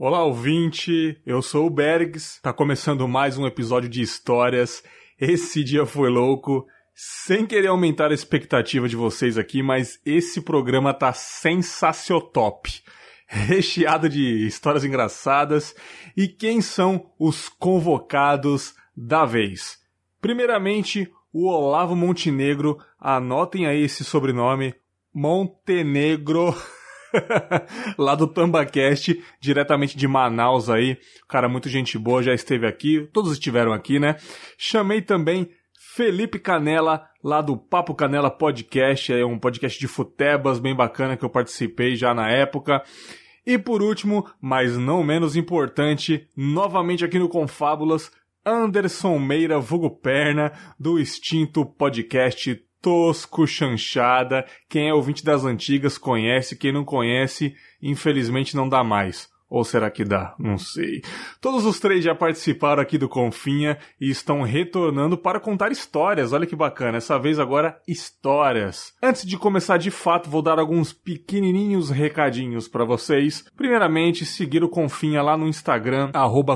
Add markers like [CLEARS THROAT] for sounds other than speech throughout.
Olá, ouvinte. Eu sou o Bergs. Tá começando mais um episódio de histórias. Esse dia foi louco. Sem querer aumentar a expectativa de vocês aqui, mas esse programa tá sensaciotop. [LAUGHS] Recheado de histórias engraçadas. E quem são os convocados da vez? Primeiramente, o Olavo Montenegro. Anotem aí esse sobrenome. Montenegro. [LAUGHS] [LAUGHS] lá do Tambacast, diretamente de Manaus aí. Cara, muito gente boa, já esteve aqui. Todos estiveram aqui, né? Chamei também Felipe Canela, lá do Papo Canela Podcast, é um podcast de futebas bem bacana que eu participei já na época. E por último, mas não menos importante, novamente aqui no Confábulas, Anderson Meira, vulgo Perna, do extinto podcast tosco, chanchada. Quem é ouvinte das antigas conhece, quem não conhece, infelizmente não dá mais. Ou será que dá? Não sei. Todos os três já participaram aqui do Confinha e estão retornando para contar histórias. Olha que bacana. Essa vez agora histórias. Antes de começar de fato, vou dar alguns pequenininhos recadinhos para vocês. Primeiramente, seguir o Confinha lá no Instagram,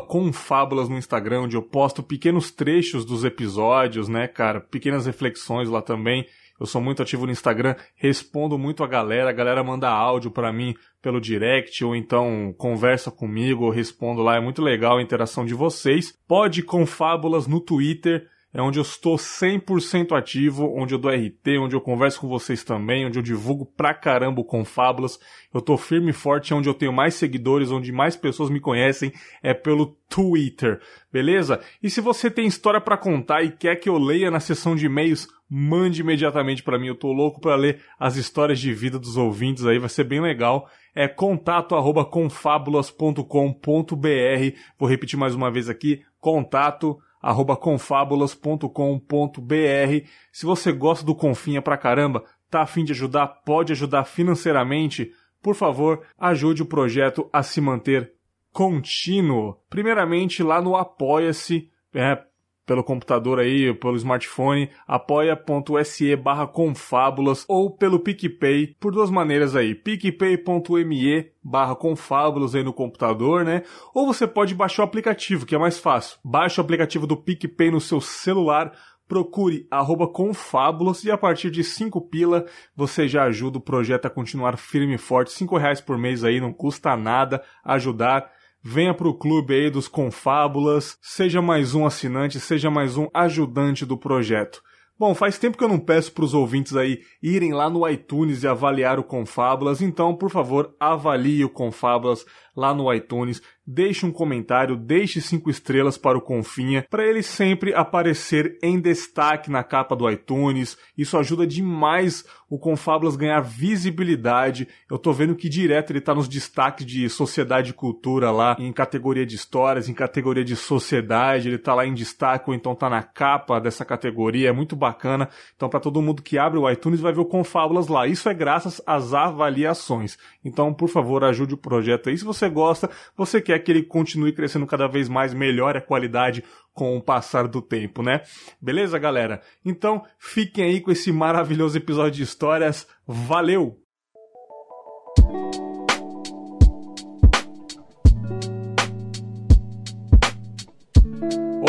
@confábulas no Instagram, onde eu posto pequenos trechos dos episódios, né, cara? Pequenas reflexões lá também. Eu sou muito ativo no Instagram, respondo muito a galera, a galera manda áudio para mim pelo direct ou então conversa comigo, eu respondo lá, é muito legal a interação de vocês. Pode com fábulas no Twitter, é onde eu estou 100% ativo, onde eu dou RT, onde eu converso com vocês também, onde eu divulgo pra caramba com fábulas. Eu tô firme e forte, onde eu tenho mais seguidores, onde mais pessoas me conhecem, é pelo Twitter, beleza? E se você tem história para contar e quer que eu leia na sessão de e-mails, mande imediatamente para mim, eu tô louco para ler as histórias de vida dos ouvintes aí, vai ser bem legal é contato arroba confabulas.com.br. Vou repetir mais uma vez aqui, contato arroba confabulas.com.br. Se você gosta do Confinha pra caramba, tá afim de ajudar, pode ajudar financeiramente, por favor, ajude o projeto a se manter contínuo. Primeiramente lá no Apoia-se, é, pelo computador aí, pelo smartphone, apoia.se barra confábulas ou pelo PicPay, por duas maneiras aí, picpay.me barra confábulas aí no computador, né? Ou você pode baixar o aplicativo, que é mais fácil. Baixe o aplicativo do PicPay no seu celular, procure arroba confábulas e a partir de 5 pila você já ajuda o projeto a continuar firme e forte. 5 reais por mês aí, não custa nada ajudar venha para o clube aí dos Confábulas, seja mais um assinante, seja mais um ajudante do projeto. Bom, faz tempo que eu não peço para os ouvintes aí irem lá no iTunes e avaliar o Confábulas, então, por favor, avalie o Confábulas lá no iTunes, deixe um comentário, deixe cinco estrelas para o Confinha, para ele sempre aparecer em destaque na capa do iTunes. Isso ajuda demais o Confábulas ganhar visibilidade. Eu tô vendo que direto ele tá nos destaques de sociedade e cultura lá, em categoria de histórias, em categoria de sociedade, ele tá lá em destaque ou então tá na capa dessa categoria, é muito bacana. Então para todo mundo que abre o iTunes vai ver o Confábulas lá. Isso é graças às avaliações. Então, por favor, ajude o projeto aí. Se você gosta, você quer que ele continue crescendo cada vez mais, melhore a qualidade com o passar do tempo, né? Beleza, galera? Então, fiquem aí com esse maravilhoso episódio de histórias. Valeu!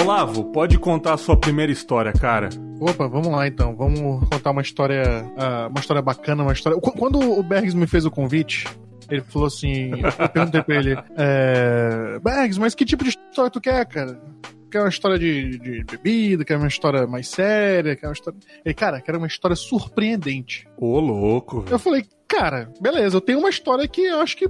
Olavo, pode contar a sua primeira história, cara. Opa, vamos lá então. Vamos contar uma história, uh, uma história bacana, uma história. Quando o Bergs me fez o convite, ele falou assim: eu perguntei pra ele, é, Bergs, mas que tipo de história tu quer, cara? Quer uma história de, de bebida, quer uma história mais séria, quer uma história. Ele, cara, quero uma história surpreendente. Ô, louco. Eu falei, cara, beleza, eu tenho uma história que eu acho que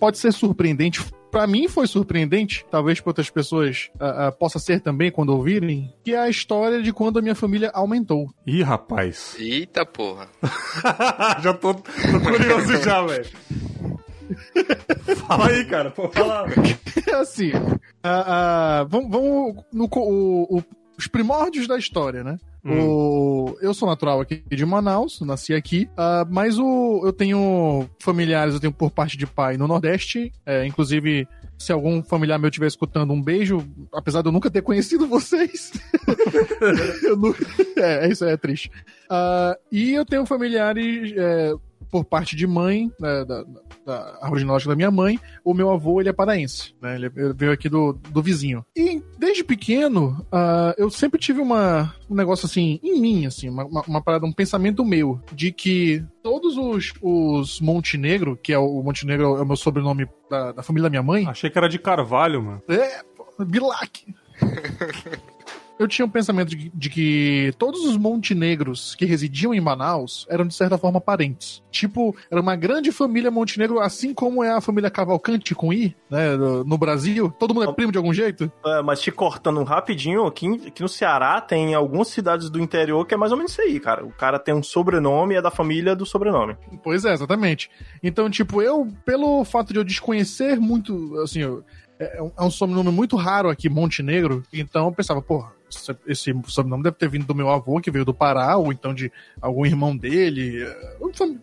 pode ser surpreendente para mim foi surpreendente, talvez para outras pessoas uh, uh, possa ser também quando ouvirem, que é a história de quando a minha família aumentou. Ih, rapaz. [LAUGHS] Eita porra. já tô, tô curioso já, velho. Fala aí, cara. Pô, fala. [LAUGHS] É assim, uh, vamos, vamos no, o, o, os primórdios da história, né? Hum. O, eu sou natural aqui de Manaus, nasci aqui, uh, mas o, eu tenho familiares, eu tenho por parte de pai no Nordeste, é, inclusive se algum familiar meu estiver escutando, um beijo, apesar de eu nunca ter conhecido [LAUGHS] vocês. [LAUGHS] nunca... é, isso é triste. Uh, e eu tenho familiares é, por parte de mãe, né, da, da árvore genealógica da minha mãe, o meu avô, ele é paraense, né? Ele veio aqui do, do vizinho. E desde pequeno, uh, eu sempre tive uma, um negócio assim, em mim, assim, uma, uma, uma parada, um pensamento meu, de que todos os, os Montenegro, que é o Montenegro é o meu sobrenome da, da família da minha mãe. Achei que era de Carvalho, mano. É, Bilac. [LAUGHS] eu tinha um pensamento de, de, que todos os montenegros que residiam em Manaus eram, de certa forma, parentes. Tipo, era uma grande família montenegro, assim como é a família Cavalcante com I, né, no, Brasil. Todo mundo é primo de algum jeito? É, mas te cortando rapidinho, aqui, aqui no Ceará tem algumas cidades do interior que é mais ou menos isso aí, cara. O cara tem um sobrenome e é da família do sobrenome. Pois é, exatamente. Então, tipo, eu, pelo fato de eu desconhecer muito, assim, eu, é, é um sobrenome muito raro aqui, Montenegro, então eu pensava, porra, esse sobrenome deve ter vindo do meu avô, que veio do Pará, ou então de algum irmão dele, eh,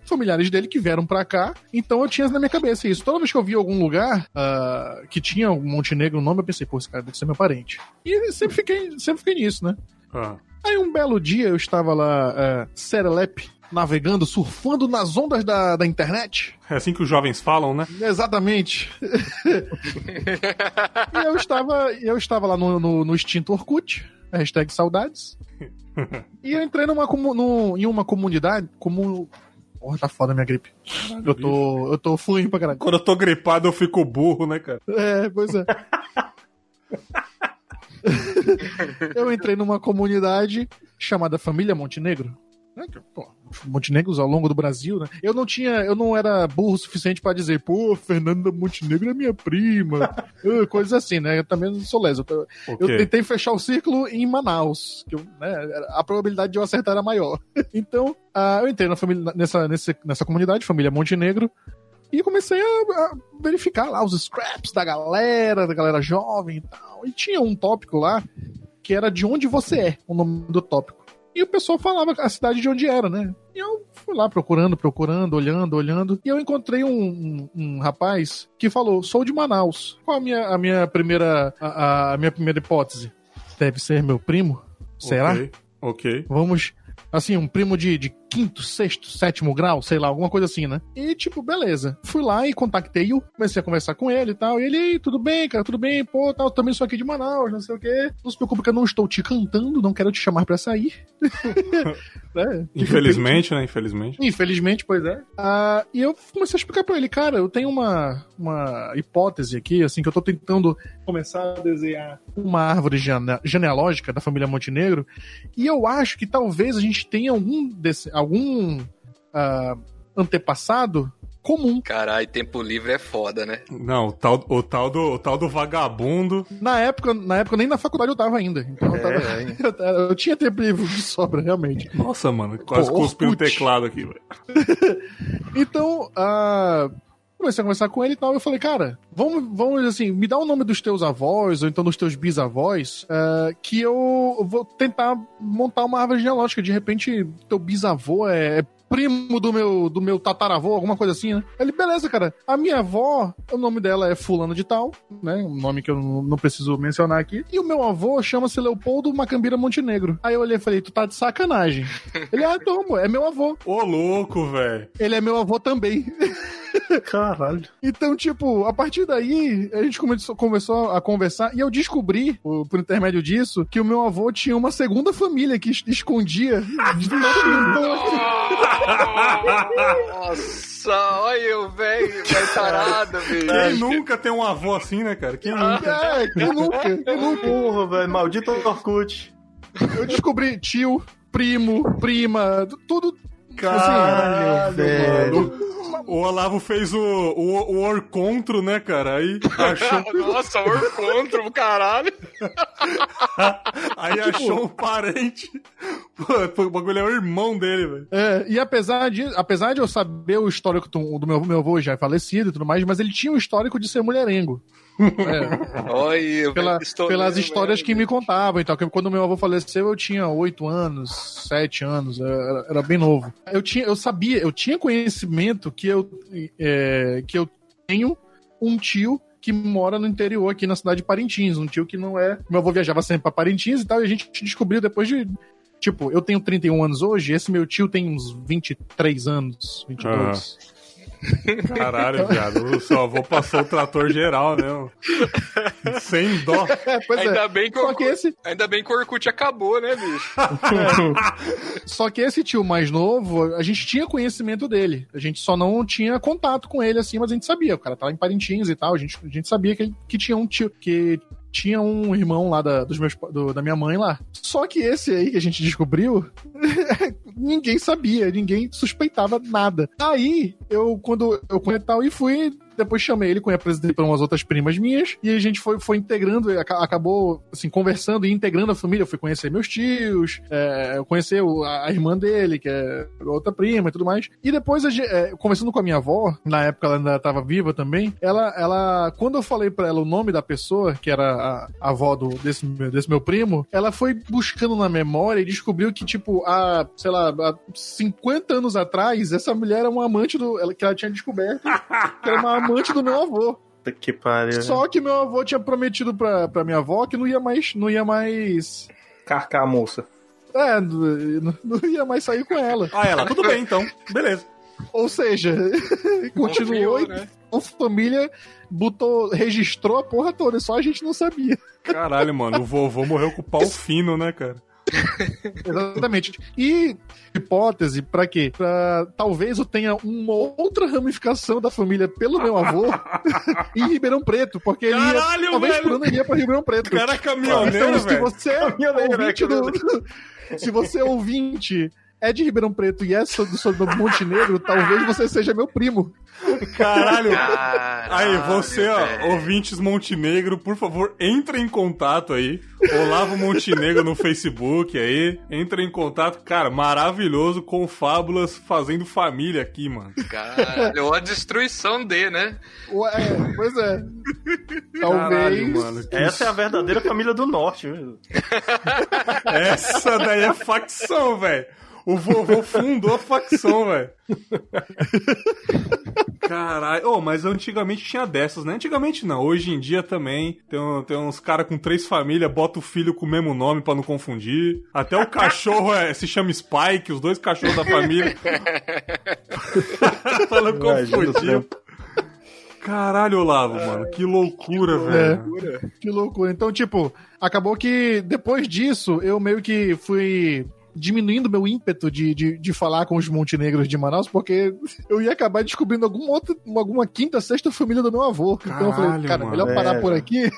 familiares dele que vieram para cá. Então eu tinha na minha cabeça isso. Toda vez que eu via algum lugar uh, que tinha um Montenegro no nome, eu pensei, pô, esse cara deve ser meu parente. E sempre fiquei, sempre fiquei nisso, né? Ah. Aí um belo dia eu estava lá, uh, serelepe, navegando, surfando nas ondas da, da internet. É assim que os jovens falam, né? Exatamente. e eu estava, eu estava lá no, no, no extinto Orkut, hashtag saudades. e eu entrei numa, no, em uma comunidade, como Porra, tá foda a minha gripe. eu tô, eu tô fluindo pra caralho. Quando eu tô gripado, eu fico burro, né, cara? É, pois é. eu entrei numa comunidade chamada Família Montenegro. Né, pô, Montenegros ao longo do Brasil, né? Eu não tinha, eu não era burro o suficiente para dizer, pô, Fernanda Montenegro é minha prima, uh, [LAUGHS] coisas assim, né? Eu também não sou leso. Eu, okay. eu tentei fechar o círculo em Manaus, que eu, né, a probabilidade de eu acertar era maior. [LAUGHS] então, uh, eu entrei na família, nessa, nessa, nessa comunidade, família Montenegro, e comecei a, a, verificar lá os scraps da galera, da galera jovem e tal. E tinha um tópico lá que era de onde você é, o nome do tópico. E o pessoal falava a cidade de onde era, né? E eu fui lá procurando, procurando, olhando, olhando. E eu encontrei um, um, um rapaz que falou: sou de Manaus. Qual a minha, a minha primeira. A, a minha primeira hipótese? Deve ser meu primo? Será? Ok. ok. Vamos Assim, um primo de, de quinto, sexto, sétimo grau, sei lá, alguma coisa assim, né? E, tipo, beleza. Fui lá e contactei-o, comecei a conversar com ele e tal. E ele, tudo bem, cara, tudo bem, pô, tal, também sou aqui de Manaus, não sei o quê. Não se preocupe que eu não estou te cantando, não quero te chamar pra sair. [LAUGHS] né? Infelizmente, né? Infelizmente. Infelizmente, pois é. Uh, e eu comecei a explicar pra ele, cara, eu tenho uma, uma hipótese aqui, assim, que eu tô tentando começar a desenhar uma árvore gene genealógica da família Montenegro. E eu acho que talvez a gente tem algum, desse, algum uh, antepassado comum. Caralho, tempo livre é foda, né? Não, o tal, o tal, do, o tal do vagabundo. Na época, na época, nem na faculdade eu tava ainda. Então é, eu, tava, [LAUGHS] eu, eu, tinha tempo livre de sobra, realmente. Nossa, mano, quase Pô, cuspi no teclado aqui, velho. [LAUGHS] então, uh, comecei a conversar com ele e tal. Eu falei, cara, vamos, vamos assim, me dá o nome dos teus avós, ou então dos teus bisavós, uh, que eu vou tentar montar uma árvore genealógica. De repente, teu bisavô é, é primo do meu, do meu tataravô, alguma coisa assim, né? Ele, beleza, cara. A minha avó, o nome dela é Fulano de Tal, né? Um nome que eu não preciso mencionar aqui. E o meu avô chama-se Leopoldo Macambira Montenegro. Aí eu olhei e falei, tu tá de sacanagem. [LAUGHS] Ele, ah, toma, é meu avô. Ô, louco, velho. Ele é meu avô também. [LAUGHS] [LAUGHS] Caralho. Então, tipo, a partir daí, a gente começou, começou a conversar e eu descobri, por, por intermédio disso, que o meu avô tinha uma segunda família que escondia de todo mundo. Nossa, olha eu, velho, [LAUGHS] vai tarado, velho. Quem nunca tem um avô assim, né, cara? Quem nunca? É, quem nunca? [LAUGHS] Quem nunca? Porra, velho, maldito Orkut. Eu descobri tio, primo, prima, tudo. Caralho, velho o Olavo fez o, o, o Orcontro, né, cara? Aí achou. [LAUGHS] Nossa, Orcontro, caralho. [LAUGHS] Aí tipo... achou um parente. Pô, o bagulho é o irmão dele, velho. É, e apesar de, apesar de eu saber o histórico do, do meu, meu avô já é falecido e tudo mais, mas ele tinha um histórico de ser mulherengo. É. Oi, Pela, pelas histórias que me contavam então quando meu avô faleceu eu tinha oito anos sete anos era, era, bem novo eu tinha eu sabia eu tinha conhecimento que eu é, que eu tenho um tio que mora no interior aqui na cidade de Parintins um tio que não é meu avô viajava sempre para Parintins e tal e a gente descobriu depois de tipo, eu tenho 31 anos hoje, esse meu tio tem uns 23 anos, 22. Caralho, viado. O seu avô passou o trator geral, né? Sem dó. [LAUGHS] É, pois Ainda, é. bem que Só o, que esse, ainda bem que o Orkut acabou, né, bicho? [LAUGHS] Só que esse tio mais novo, a gente tinha conhecimento dele. A gente só não tinha contato com ele assim, mas a gente sabia. O cara tava em Parintins e tal. A gente, a gente sabia que, ele- que tinha um tio. Que tinha um irmão lá da, dos meus, do- da minha mãe lá. Só que esse aí que a gente descobriu, [LAUGHS] ninguém sabia, ninguém suspeitava nada. Aí, eu, quando eu conheci tal, e fui. Depois chamei ele, apresentei para umas outras primas minhas, e a gente foi, foi integrando, aca- acabou, assim, conversando e integrando a família. Eu fui conhecer meus tios, é, eu conheci a, irmã dele, que é outra prima e tudo mais. E depois, é, conversando com a minha avó, na época ela ainda estava viva também, ela, ela, quando eu falei para ela o nome da pessoa, que era a, a avó do, desse, meu- desse meu primo, ela foi buscando na memória e descobriu que, tipo, há, sei lá, há 50 anos atrás, essa mulher era uma amante do. ela- que ela tinha descoberto que era uma amante do meu avô. Que pariu. Só que meu avô tinha prometido pra, pra minha avó que não ia mais. Não ia mais. Carcar a moça. É, não, não ia mais sair com ela. Ah, ela, tudo bem então. Beleza. Ou seja, [LAUGHS] continuou e né? a família botou, registrou a porra toda, só a gente não sabia. Caralho, mano. O vovô morreu com o pau fino, né, cara? [LAUGHS] Exatamente. E hipótese pra quê? Pra talvez eu tenha uma outra ramificação da família pelo meu avô [LAUGHS] em Ribeirão Preto, porque ele ia, Caralho, talvez por ano ele ia pra Ribeirão Preto. Cara caminhoneiro, Então, se você é Caminhoneiro, ouvinte do, [LAUGHS] se você é ouvinte é de Ribeirão Preto e é do sobre Montenegro, talvez você seja meu primo. Caralho. Caralho, Aí, você, ó, velho. ouvintes Montenegro, por favor, entre em contato aí. Olavo Montenegro no Facebook aí. Entre em contato. Cara, maravilhoso com fábulas fazendo família aqui, mano. Caralho, ou a destruição de, né? Ué, pois é. Caralho, Talvez. mano. que Essa é a verdadeira família do norte, viu? [LAUGHS] Essa daí é facção, velho. O vovô fundou a facção, velho. Caralho. Oh, mas antigamente tinha dessas, né? Antigamente não. Hoje em dia também. Tem, tem uns caras com três famílias, bota o filho com o mesmo nome pra não confundir. Até o cachorro é- se chama Spike, os dois cachorros da família. [LAUGHS] pra não confundir. Caralho, Olavo, mano. Que loucura, velho. Que loucura. Então, tipo, acabou que depois disso eu meio que fui diminuindo meu ímpeto de, de, de falar com os montenegros de Manaus, porque eu ia acabar descobrindo alguma outra, alguma quinta, sexta família do meu avô. então eu falei, Caralho, cara, mano. melhor parar É, por aqui.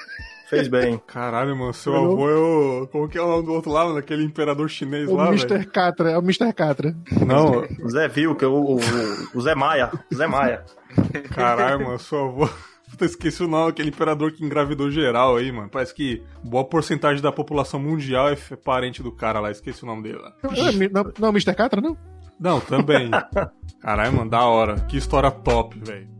Fez bem. [LAUGHS] Caralho, mano. Seu Eu- avô é o. Como que é o nome do outro lado? Daquele imperador chinês O lá, velho? Mr. Catra, é o Mr. Catra. Não, O Zé Vilca, o, o, o Zé Maia. O Zé Maia. Caralho, mano, seu avô. Puta, esqueci o nome, aquele imperador que engravidou geral aí, mano. Parece que boa porcentagem da população mundial é parente do cara lá, esqueci o nome dele lá. Não, é não, não é Mr. Catra, não? Não, também. [LAUGHS] Caralho, mano, da hora. Que história top, velho.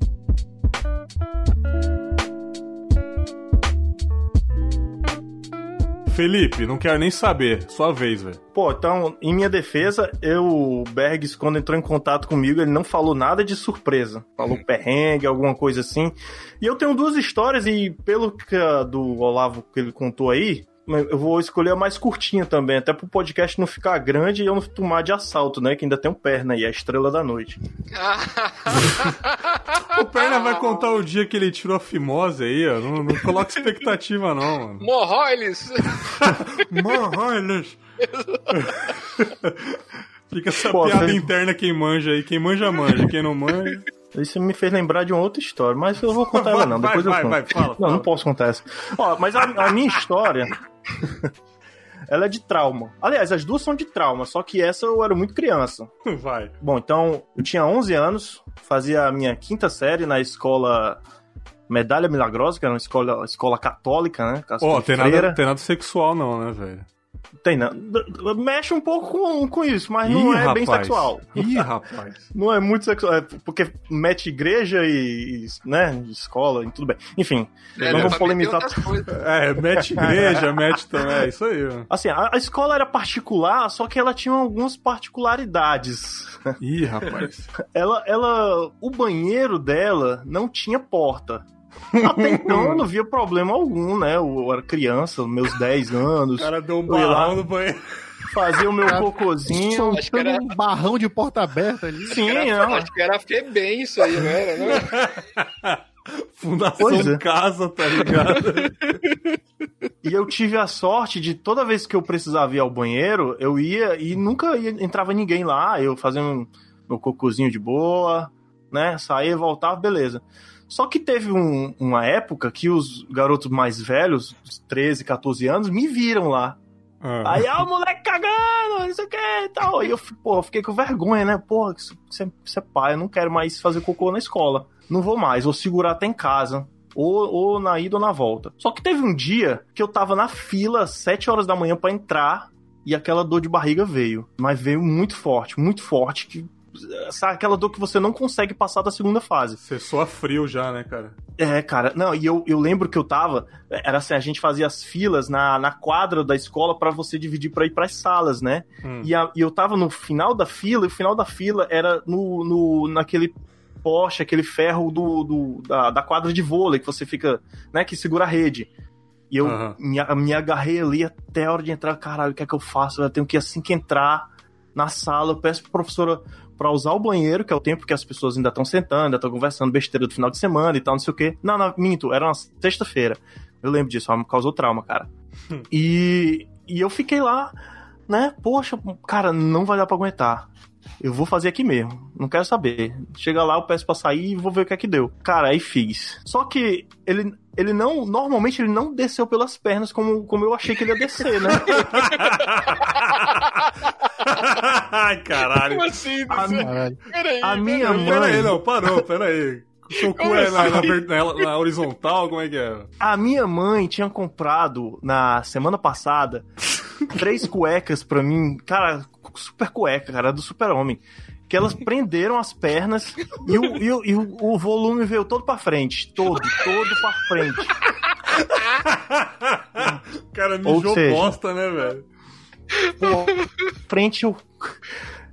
Felipe, não quero nem saber. Sua vez, velho. Pô, então, em minha defesa, eu, o Bergs, quando entrou em contato comigo, ele não falou nada de surpresa. Falou perrengue, alguma coisa assim. E eu tenho duas histórias, e pelo que a do Olavo que ele contou aí, eu vou escolher a mais curtinha também, até pro podcast não ficar grande e eu não tomar de assalto, né? Que ainda tem um perna aí, a estrela da noite. [LAUGHS] O Perna vai contar o dia que ele tirou a fimose aí, ó. Não, não coloca expectativa, não, mano. Morroiles! [LAUGHS] Morroiles. [LAUGHS] Fica essa Pô, piada interna quem manja aí. Quem manja, manja. Quem não manja. Isso me fez lembrar de uma outra história, mas eu vou contar ela não, Vai, depois eu vai, conto. vai, fala, Não, fala. não posso contar essa. Ó, mas a, a minha história, [LAUGHS] ela é de trauma. Aliás, as duas são de trauma, só que essa eu era muito criança. Vai. Bom, então, eu tinha 11 anos, fazia a minha quinta série na escola Medalha Milagrosa, que era uma escola, escola católica, né? Ó, de tem nada, tem nada sexual não, né, velho? Tem, não. Mexe um pouco com, com isso, mas não Ih, é bem rapaz. sexual. Ih, rapaz. [LAUGHS] Não é muito sexual, é porque mete igreja e, e, né, escola e tudo bem. Enfim, É, não dá vamos polemizar. [LAUGHS] É, mete igreja, mete também. É isso aí. Assim, a, a escola era particular, só que ela tinha algumas particularidades. Ih, rapaz. [LAUGHS] Ela, ela, o banheiro dela não tinha porta. Até então [LAUGHS] eu não via problema algum, né? Eu era criança, meus 10 anos. O cara deu um balão no banheiro. fazia o meu cocôzinho. Acho que era- um barrão de porta aberta ali. Sim, Era- não. acho que era Febem isso aí, não era? [LAUGHS] Não? Fundação é. Casa, tá ligado? E eu tive a sorte de toda vez que eu precisava ir ao banheiro, eu ia e nunca ia- entrava ninguém lá. Eu fazia um, meu cocôzinho de boa, né? Saía, voltava, beleza. Só que teve um- uma época que os garotos mais velhos, uns 13, 14 anos, me viram lá. Ah. Aí, ah, o moleque cagando, não sei o que e tal. Aí eu, eu fiquei com vergonha, né? Porra, isso, isso é, pai, eu não quero mais fazer cocô na escola. Não vou mais, vou segurar até em casa. Ou, ou na ida ou na volta. Só que teve um dia que eu tava na fila, às 7 horas da manhã, pra entrar, e aquela dor de barriga veio. Mas veio muito forte, muito forte. Que, aquela dor que você não consegue passar da segunda fase. Você soa frio já, né, cara? É, cara, não, e eu, eu lembro que eu tava. Era assim, a gente fazia as filas na, na quadra da escola pra você dividir pra ir pras salas, né? Hum. E, a- e eu tava no final da fila, e o final da fila era no, no, naquele poste, aquele ferro do, do- da, da quadra de vôlei que você fica, né, que segura a rede. E eu Aham. me, me agarrei ali até a hora de entrar. Caralho, o que é que eu faço? Eu tenho que, assim que entrar na sala, eu peço pra professora pra usar o banheiro, que é o tempo que as pessoas ainda estão sentando, ainda estão conversando besteira do final de semana e tal, não sei o quê. Não, não, minto, era uma sexta-feira. Eu lembro disso, ela me causou trauma, cara. e, e eu fiquei lá, né? Poxa, cara, não vai dar pra aguentar. Eu vou fazer aqui mesmo. Não quero saber. Chega lá, eu peço pra sair e vou ver o que é que deu. Cara, aí fiz. Só que ele, ele não. Normalmente ele não desceu pelas pernas como, como eu achei que ele ia descer, né? Ai, caralho. Como assim? A, Caralho. Peraí, a minha Pera mãe. aí, não, parou, pera aí. O seu cu é na, na assim? ver- na- na horizontal, como é que é? A minha mãe tinha comprado na semana passada três cuecas pra mim, cara, super cueca, cara, do super-homem. Que elas prenderam as pernas e, o, e, o, e o- o volume veio todo pra frente. Todo, todo pra frente. O cara Ou mijou seja- bosta, né, velho? Frente eu.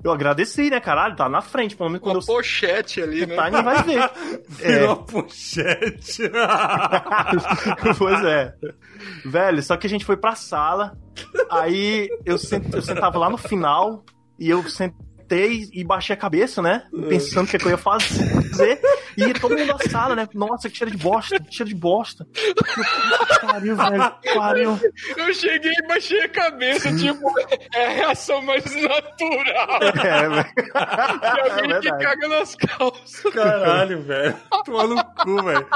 Eu agradeci, né, caralho? Tá na frente, pelo menos quando Uma eu pochete ali, né? tá, ninguém vai ver. [LAUGHS] Virou É, uma pochete. [LAUGHS] pois é. Velho, só que a gente foi pra sala, aí eu, sent, eu sentava lá no final e eu sentei e baixei a cabeça, né? Pensando o que, é que eu ia fazer. E todo mundo na sala, né? Nossa, que cheiro de bosta, que cheiro de bosta. Eu, Pariu, velho, pariu. Eu cheguei e baixei a cabeça, tipo, é a reação mais natural É, velho. [LAUGHS] de É alguém que verdade. caga nas calças. Caralho, velho. Toma no cu, velho.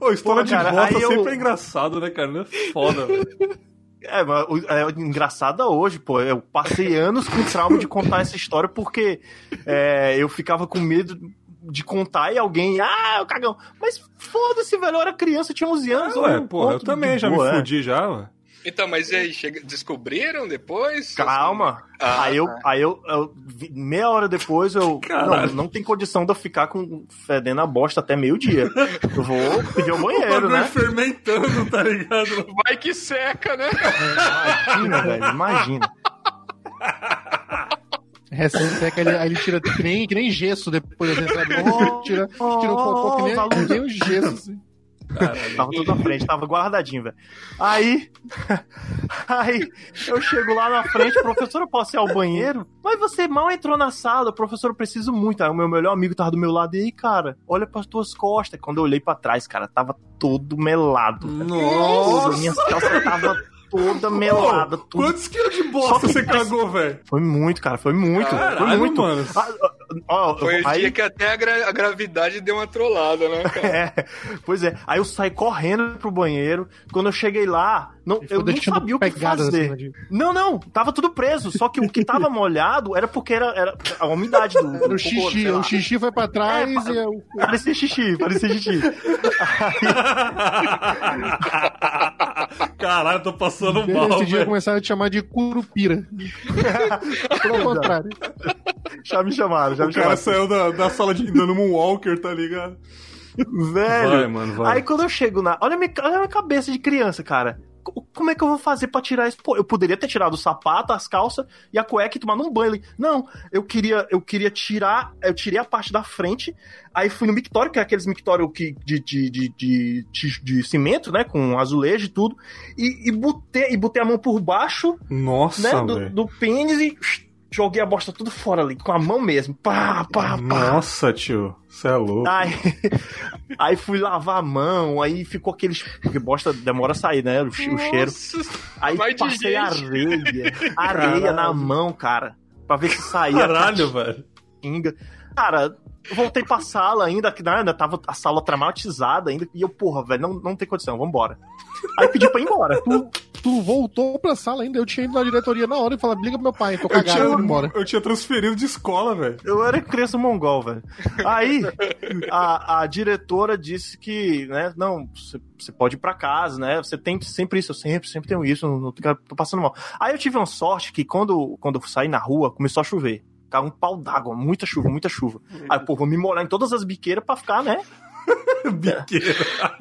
Ô, história Pô, de cara, bosta aí eu- sempre é engraçado, né, cara? Não é foda, velho. É, é engraçada hoje, pô. Eu passei anos com trauma de contar essa história porque é, eu ficava com medo de contar e alguém, ah, o cagão. Mas foda-se, velho, eu era criança, eu tinha 11 anos. Ué, eu porra, eu também já boa, me é. fudi já, ué. Então, mas e aí, chega... descobriram depois? Calma. Ah, aí eu, tá. aí eu, eu meia hora depois eu. [LAUGHS] Não, Caralho. não tem condição de eu ficar com fedendo a bosta até meio-dia. Eu vou pedir ao [LAUGHS] O banheiro, bagulho né? fermentando, tá ligado? Vai que seca, né? Imagina, velho, imagina. [LAUGHS] Resseca, ele, aí ele tira que nem, que nem gesso depois. Assim, sabe? tira, tira um cocô que nem, que nem um gesso. Assim. Tava tudo na frente, tava guardadinho, velho. Aí, [LAUGHS] aí, eu chego lá na frente, professor, eu posso ir ao banheiro? Mas você mal entrou na sala, professor, eu preciso muito. Aí o meu melhor amigo tava do meu lado, e aí, cara, olha pras tuas costas. Quando eu olhei pra trás, cara, tava todo melado. Nossa! Minha calça tava toda melada, tudo. Quantos quilos de bosta que- você cagou, velho? Foi muito, cara, foi muito. foi Caralho, muito. mano. Ah, ah, ó, Foi o aí- dia que até a, gra- a gravidade deu uma trollada, né, [LAUGHS] cara? É, pois é. Aí eu saí correndo pro banheiro. Quando eu cheguei lá, não, eu não sabia o que fazer. de- Não, não, tava tudo preso. Só que o que tava [LAUGHS] molhado era porque era, era a umidade do. Era o xixi, lá. o xixi foi pra trás É, e o Parecia xixi, parecia xixi. [LAUGHS] Caralho, tô passando Desde mal, esse dia começaram a te chamar de curupira. [LAUGHS] Pelo contrário. Já me chamaram, já me O cara chamaram. saiu da, da sala de dando Moonwalker, tá ligado? Velho. Vai, mano, vai. Aí quando eu chego na. Olha a minha, olha a minha cabeça de criança, cara. Como é que eu vou fazer pra tirar isso? Pô, eu poderia ter tirado o sapato, as calças e a cueca e tomar um banho. Não, eu queria, eu queria tirar, eu tirei a parte da frente, aí fui no mictório, que é aqueles mictório que, de, de, de, de, cimento, né, com azulejo e tudo, e, e, botei, e botei a mão por baixo, Nossa, né, do, do pênis e joguei a bosta tudo fora ali, com a mão mesmo, pá, pá, pá. Nossa, tio. Você é louco. Aí, [LAUGHS] aí fui lavar a mão, aí ficou aqueles. Porque bosta demora a sair, né? O, o cheiro. Aí passei gente. areia. Areia na mão, cara. Pra ver se saía. Caralho, velho. Cara, eu voltei pra sala ainda, que né, ainda tava a sala traumatizada ainda. E eu, porra, velho, não, não tem condição, vambora. Aí pedi pra ir embora. Tu, tu voltou pra sala ainda, eu tinha ido na diretoria na hora e falei, liga pro meu pai, tô Eu cagado, tinha, vou embora. eu tinha transferido de escola, velho. Eu era criança mongol, velho. Aí, a, a diretora disse que, né, não, você- você pode ir pra casa, né? Você tem sempre isso, eu sempre, sempre tenho isso, não, não tô passando mal. Aí eu tive uma sorte que quando, quando eu saí na rua, começou a chover. Caiu um pau d'água, muita chuva, muita chuva. Aí, pô, vou me molhar em todas as biqueiras pra ficar, né? [LAUGHS] Biqueira.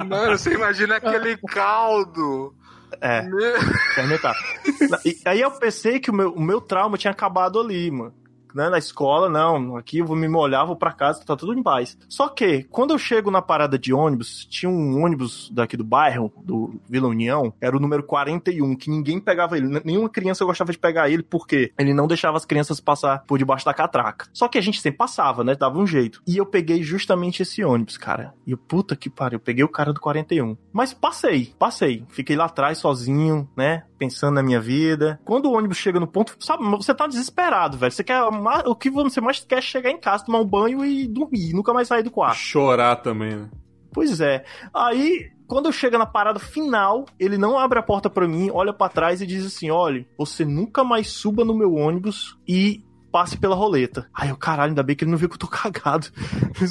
Mano, você imagina aquele caldo. É, Meu- fermentar. [LAUGHS] E aí eu pensei que o meu, o meu trauma tinha acabado ali, mano. Né, na escola, não, aqui eu vou me molhar, vou pra casa, tá tudo em paz. Só que, quando eu chego na parada de ônibus, tinha um ônibus daqui do bairro, do Vila União, era o número 41, que ninguém pegava ele. Nenhuma criança gostava de pegar ele, porque ele não deixava as crianças passar por debaixo da catraca. Só que a gente sempre passava, né, dava um jeito. E eu peguei justamente esse ônibus, cara. E eu, puta que pariu, eu peguei o cara do 41. Mas passei, passei. Fiquei lá atrás sozinho, né, pensando na minha vida. Quando o ônibus chega no ponto, sabe, você tá desesperado, velho. Você quer o que você mais quer é chegar em casa, tomar um banho e dormir, nunca mais sair do quarto. Chorar também, né? Pois é. Aí, quando eu chego na parada final, ele não abre a porta pra mim, olha pra trás e diz assim: "Olha, você nunca mais suba no meu ônibus e passe pela roleta. Aí eu, caralho, ainda bem que ele não viu que eu tô cagado.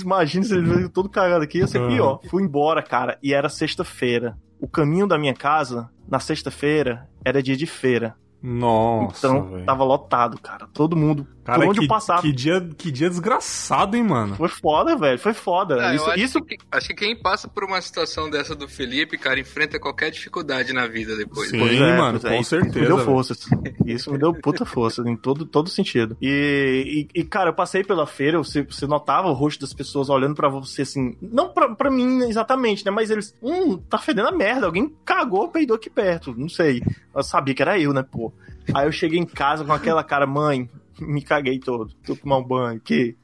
Imagina se ele viu todo cagado aqui, ia ser pior. Fui embora, cara, e era sexta-feira. O caminho da minha casa, na sexta-feira, era dia de feira. Nossa, então, velho. tava lotado, cara. Todo mundo, Cara, por onde que, eu passava. que dia, que dia desgraçado, hein, mano? Foi foda, velho, foi foda. Ah, isso, acho, isso que, acho que quem passa por uma situação dessa do Felipe, cara, enfrenta qualquer dificuldade na vida depois. Sim. Pois é, mano, pois é. com Isso certeza, Me deu forças. Isso me deu puta força, em todo, todo sentido. E, e, e, cara, eu passei pela feira, você, você notava o rosto das pessoas olhando pra você assim. Não pra, pra mim exatamente, né? Mas eles. Hum, tá fedendo a merda. Alguém cagou, peidou aqui perto. Não sei. Eu sabia que era eu, né, pô? Aí eu cheguei em casa com aquela cara, mãe, me caguei todo. Tô tomar um banho aqui.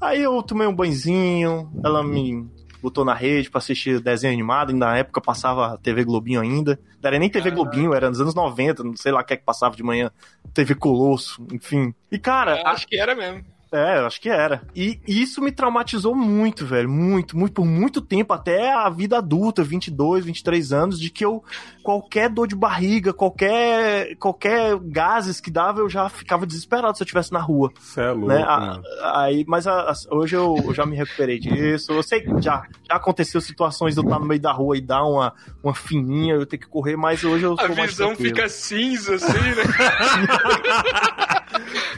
Aí eu tomei um banhozinho, ela me botou na rede pra assistir desenho animado, e na época passava TV Globinho ainda. Não era nem TV Globinho, era nos anos 90, não sei lá o que é que passava de manhã. TV Colosso, enfim. E cara, Acho que era mesmo. É, eu acho que era. E isso me traumatizou muito, velho. Muito, muito, por muito tempo, até a vida adulta, 22, 23 anos, de que eu, qualquer dor de barriga, qualquer, qualquer gases que dava, eu já ficava desesperado se eu estivesse na rua. Você é louco, Né? A- aí, mas a- a- hoje eu, eu já me recuperei disso. Eu sei que já, já aconteceu situações de eu estar no meio da rua e dar uma, uma fininha, eu ter que correr, mas hoje eu A sou mais visão fica cinza, assim, né? [LAUGHS]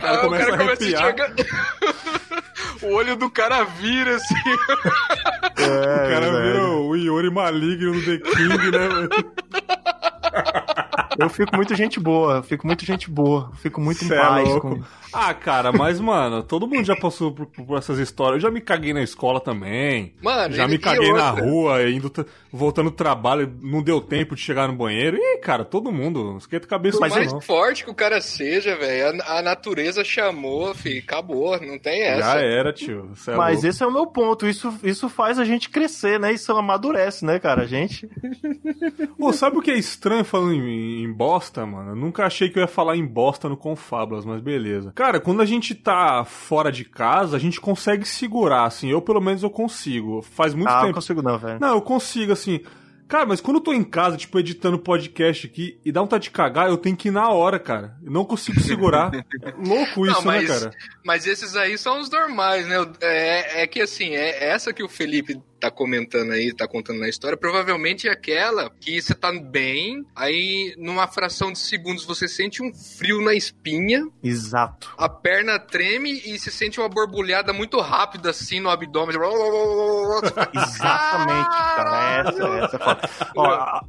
cara Ah, começa a arrepiar. enxergar- [LAUGHS] o olho do cara vira, assim. É, O cara velho. vira o Iori maligno do The King, né, velho? [LAUGHS] Eu fico muito gente boa, fico muito gente boa, fico muito Cê em é paz. louco. com- Ah, cara, mas, mano, todo mundo já passou por, por essas histórias. Eu já me caguei na escola também. Mano, Já e- me e caguei na rua, indo, voltando do trabalho, não deu tempo de chegar no banheiro. Ih, cara, todo mundo, esquenta a cabeça Por mais não. forte que o cara seja, velho, a, a natureza chamou, fi, acabou, não tem essa. Já era, tio. Cê é Mas louco. esse é o meu ponto. Isso, isso faz a gente crescer, né? Isso amadurece, né, cara? A gente. Pô, sabe o que é estranho falando em, em bosta, mano? Eu nunca achei que eu ia falar em bosta no Confablas, mas beleza. Cara, quando a gente tá fora de casa, a gente consegue segurar, assim. Eu, pelo menos, eu consigo. Faz muito ah, não tempo. consigo não, velho. Não, eu consigo, assim. Cara, mas quando eu tô em casa, tipo, editando podcast aqui e dá vontade de cagar, eu tenho que ir na hora, cara. Eu não consigo segurar. É [LAUGHS] louco isso, Não, mas, né, cara? mas esses aí são os normais, né? É, é que assim, é essa que o Felipe tá comentando aí, tá contando na história, provavelmente é aquela que você tá bem, aí numa fração de segundos você sente um frio na espinha. Exato. A perna treme e você sente uma borbulhada muito rápida assim no abdômen. Exatamente, cara. Essa, essa é foda. Ó,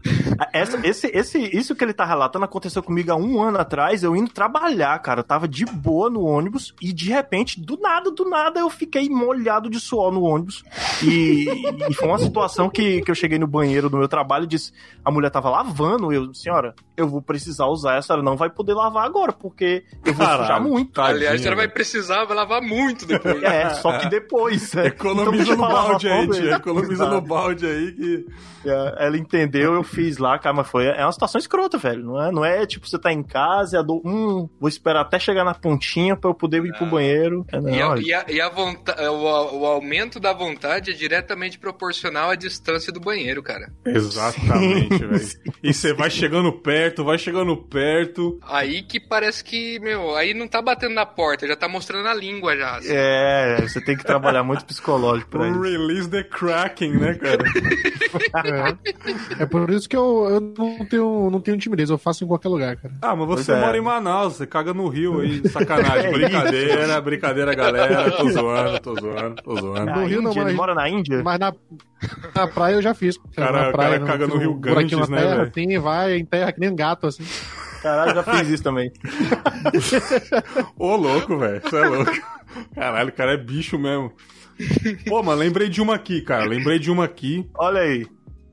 essa, esse, esse, isso que ele tá relatando aconteceu comigo há um ano atrás, eu indo trabalhar, cara. Eu tava de boa no ônibus e de repente, do nada, do nada, eu fiquei molhado de suor no ônibus. E, e foi uma situação que, que eu cheguei no banheiro do meu trabalho e disse: a mulher tava lavando. Eu, senhora, eu vou precisar usar essa, ela não vai poder lavar agora, porque eu vou Caralho, sujar muito. tadinha, Aliás, ela vai precisar, vai lavar muito depois. É, só que depois. né? Economiza Então, no balde aí, tia. Economiza no balde aí que. É, Ela entendeu, eu fiz lá, cara, mas foi. É uma situação escrota, velho. Não é, não é tipo, você tá em casa e a dor. Hum, vou esperar até chegar na pontinha pra eu poder ir pro banheiro. É, não, E, a, e, a, e a vonta- o, o aumento da vontade é diretamente proporcional à distância do banheiro, cara. Exatamente, velho. E você vai chegando perto, vai chegando perto. Aí que parece que, meu, aí não tá batendo na porta, já tá mostrando a língua já. assim. É, você tem que trabalhar muito psicológico pra [LAUGHS] isso. Release the Kraken, né, cara? É. É por isso que eu, eu não, tenho, não tenho timidez, eu faço em qualquer lugar, cara. Ah, mas você Pois é. mora em Manaus, você caga no Rio aí, [LAUGHS] sacanagem. É brincadeira, brincadeira, galera. Tô zoando, tô zoando, tô zoando. No Rio não, Índia, mas- ele mora na Índia? Mas na, na praia eu já fiz. [LAUGHS] Cara, na o praia, cara caga no um Rio Ganges, na né, terra? Assim, vai, enterra que nem um gato, assim. Caralho, já fiz isso também. Ô, louco, velho. Você é louco. Caralho, o cara é bicho mesmo. Pô, mas lembrei de uma aqui, cara. Lembrei de uma aqui. Olha aí.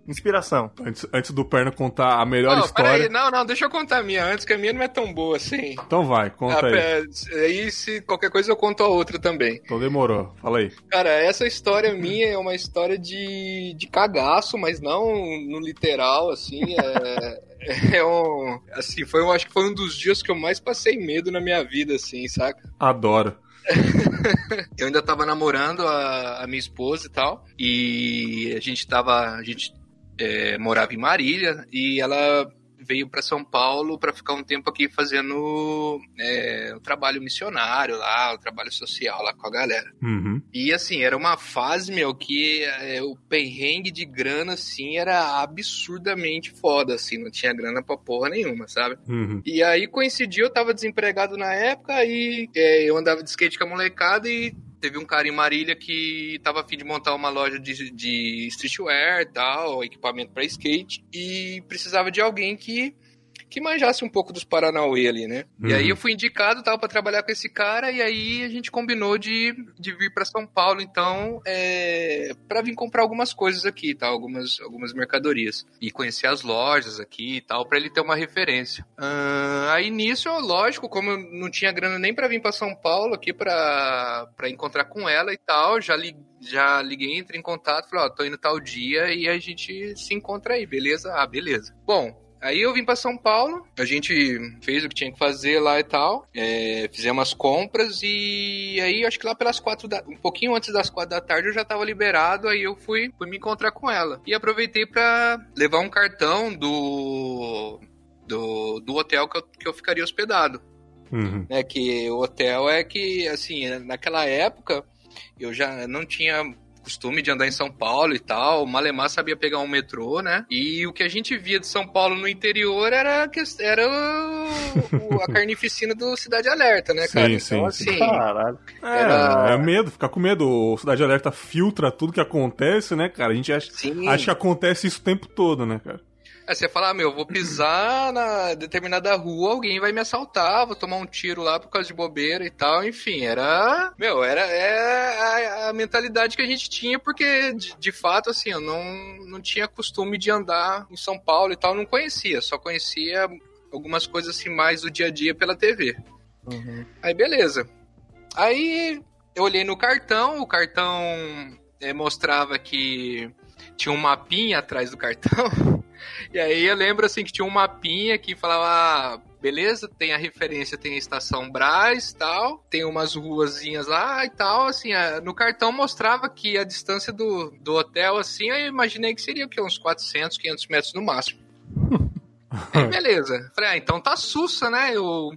Inspiração. Antes, antes do Perna contar a melhor Não, história. peraí, não, não, deixa eu contar a minha antes, que a minha não é tão boa assim. Então vai, conta Ah, aí. pera, aí, se qualquer coisa, eu conto a outra também. Então demorou. Fala aí. Cara, essa história minha é uma história de, de cagaço, mas não no literal, assim. É, [LAUGHS] é um. Assim, foi, um- acho que foi um dos dias que eu mais passei medo na minha vida, assim, saca? Adoro. [LAUGHS] Eu ainda tava namorando a, a minha esposa e tal. E a gente tava. A gente é, morava em Marília e ela veio para São Paulo para ficar um tempo aqui fazendo é, o trabalho missionário lá, o trabalho social lá com a galera. Uhum. E assim, era uma fase, meu, que é, o perrengue de grana, assim, era absurdamente foda, assim, não tinha grana pra porra nenhuma, sabe? Uhum. E aí coincidiu, eu tava desempregado na época e é, eu andava de skate com a molecada e teve um cara em Marília que tava a fim de montar uma loja de, de streetwear tal, equipamento pra skate, e precisava de alguém que que manjasse um pouco dos Paranauê ali, né? E Uhum. aí eu fui indicado, tava pra trabalhar com esse cara, e aí a gente combinou de, de vir pra São Paulo, então, é, para vir comprar algumas coisas aqui, tá? Algumas, algumas mercadorias. E conhecer as lojas aqui e tal, pra ele ter uma referência. Ah, aí nisso, lógico, como eu não tinha grana nem pra vir pra São Paulo aqui pra encontrar com ela e tal, já li, já liguei, entrei em contato, falei, ó, tô indo tal dia e a gente se encontra aí, beleza? Ah, beleza. Bom, Aí eu vim pra São Paulo, a gente fez o que tinha que fazer lá e tal, é, fizemos as compras e aí acho que lá pelas quatro da, um pouquinho antes das quatro da tarde eu já tava liberado, aí eu fui, fui me encontrar com ela. E aproveitei pra levar um cartão do do, do hotel que eu, que eu ficaria hospedado Uhum. né? Que o hotel é que, assim, naquela época eu já não tinha costume de andar em São Paulo e tal. O Malemar sabia pegar um metrô, né? E o que a gente via de São Paulo no interior era, que- era o- o- a [LAUGHS] carnificina do Cidade Alerta, né, cara? Sim, então, sim, sim. assim, Caralho. É, Era- é medo, ficar com medo. O Cidade Alerta filtra tudo que acontece, né, cara? A gente acha, sim. acha que acontece isso o tempo todo, né, cara? Aí você fala, ah, meu, vou pisar na determinada rua, alguém vai me assaltar, vou tomar um tiro lá por causa de bobeira e tal, enfim, era, meu, era é a, a mentalidade que a gente tinha, porque de, de fato, assim, eu não, não tinha costume de andar em São Paulo e tal, não conhecia, só conhecia algumas coisas assim mais do dia a dia pela TV. Aí beleza. Aí eu olhei no cartão, o cartão eh, mostrava que tinha um mapinha atrás do cartão. [LAUGHS] [LAUGHS] E aí eu lembro assim que tinha um mapinha que falava, ah, beleza, tem a referência, tem a estação Brás tal, tem umas ruazinhas lá e tal, assim, no cartão mostrava que a distância do, do hotel, assim, eu imaginei que seria o quê? Uns 400, 500 metros no máximo. [LAUGHS] Aí beleza. Falei, ah, então tá sussa, né? Eu,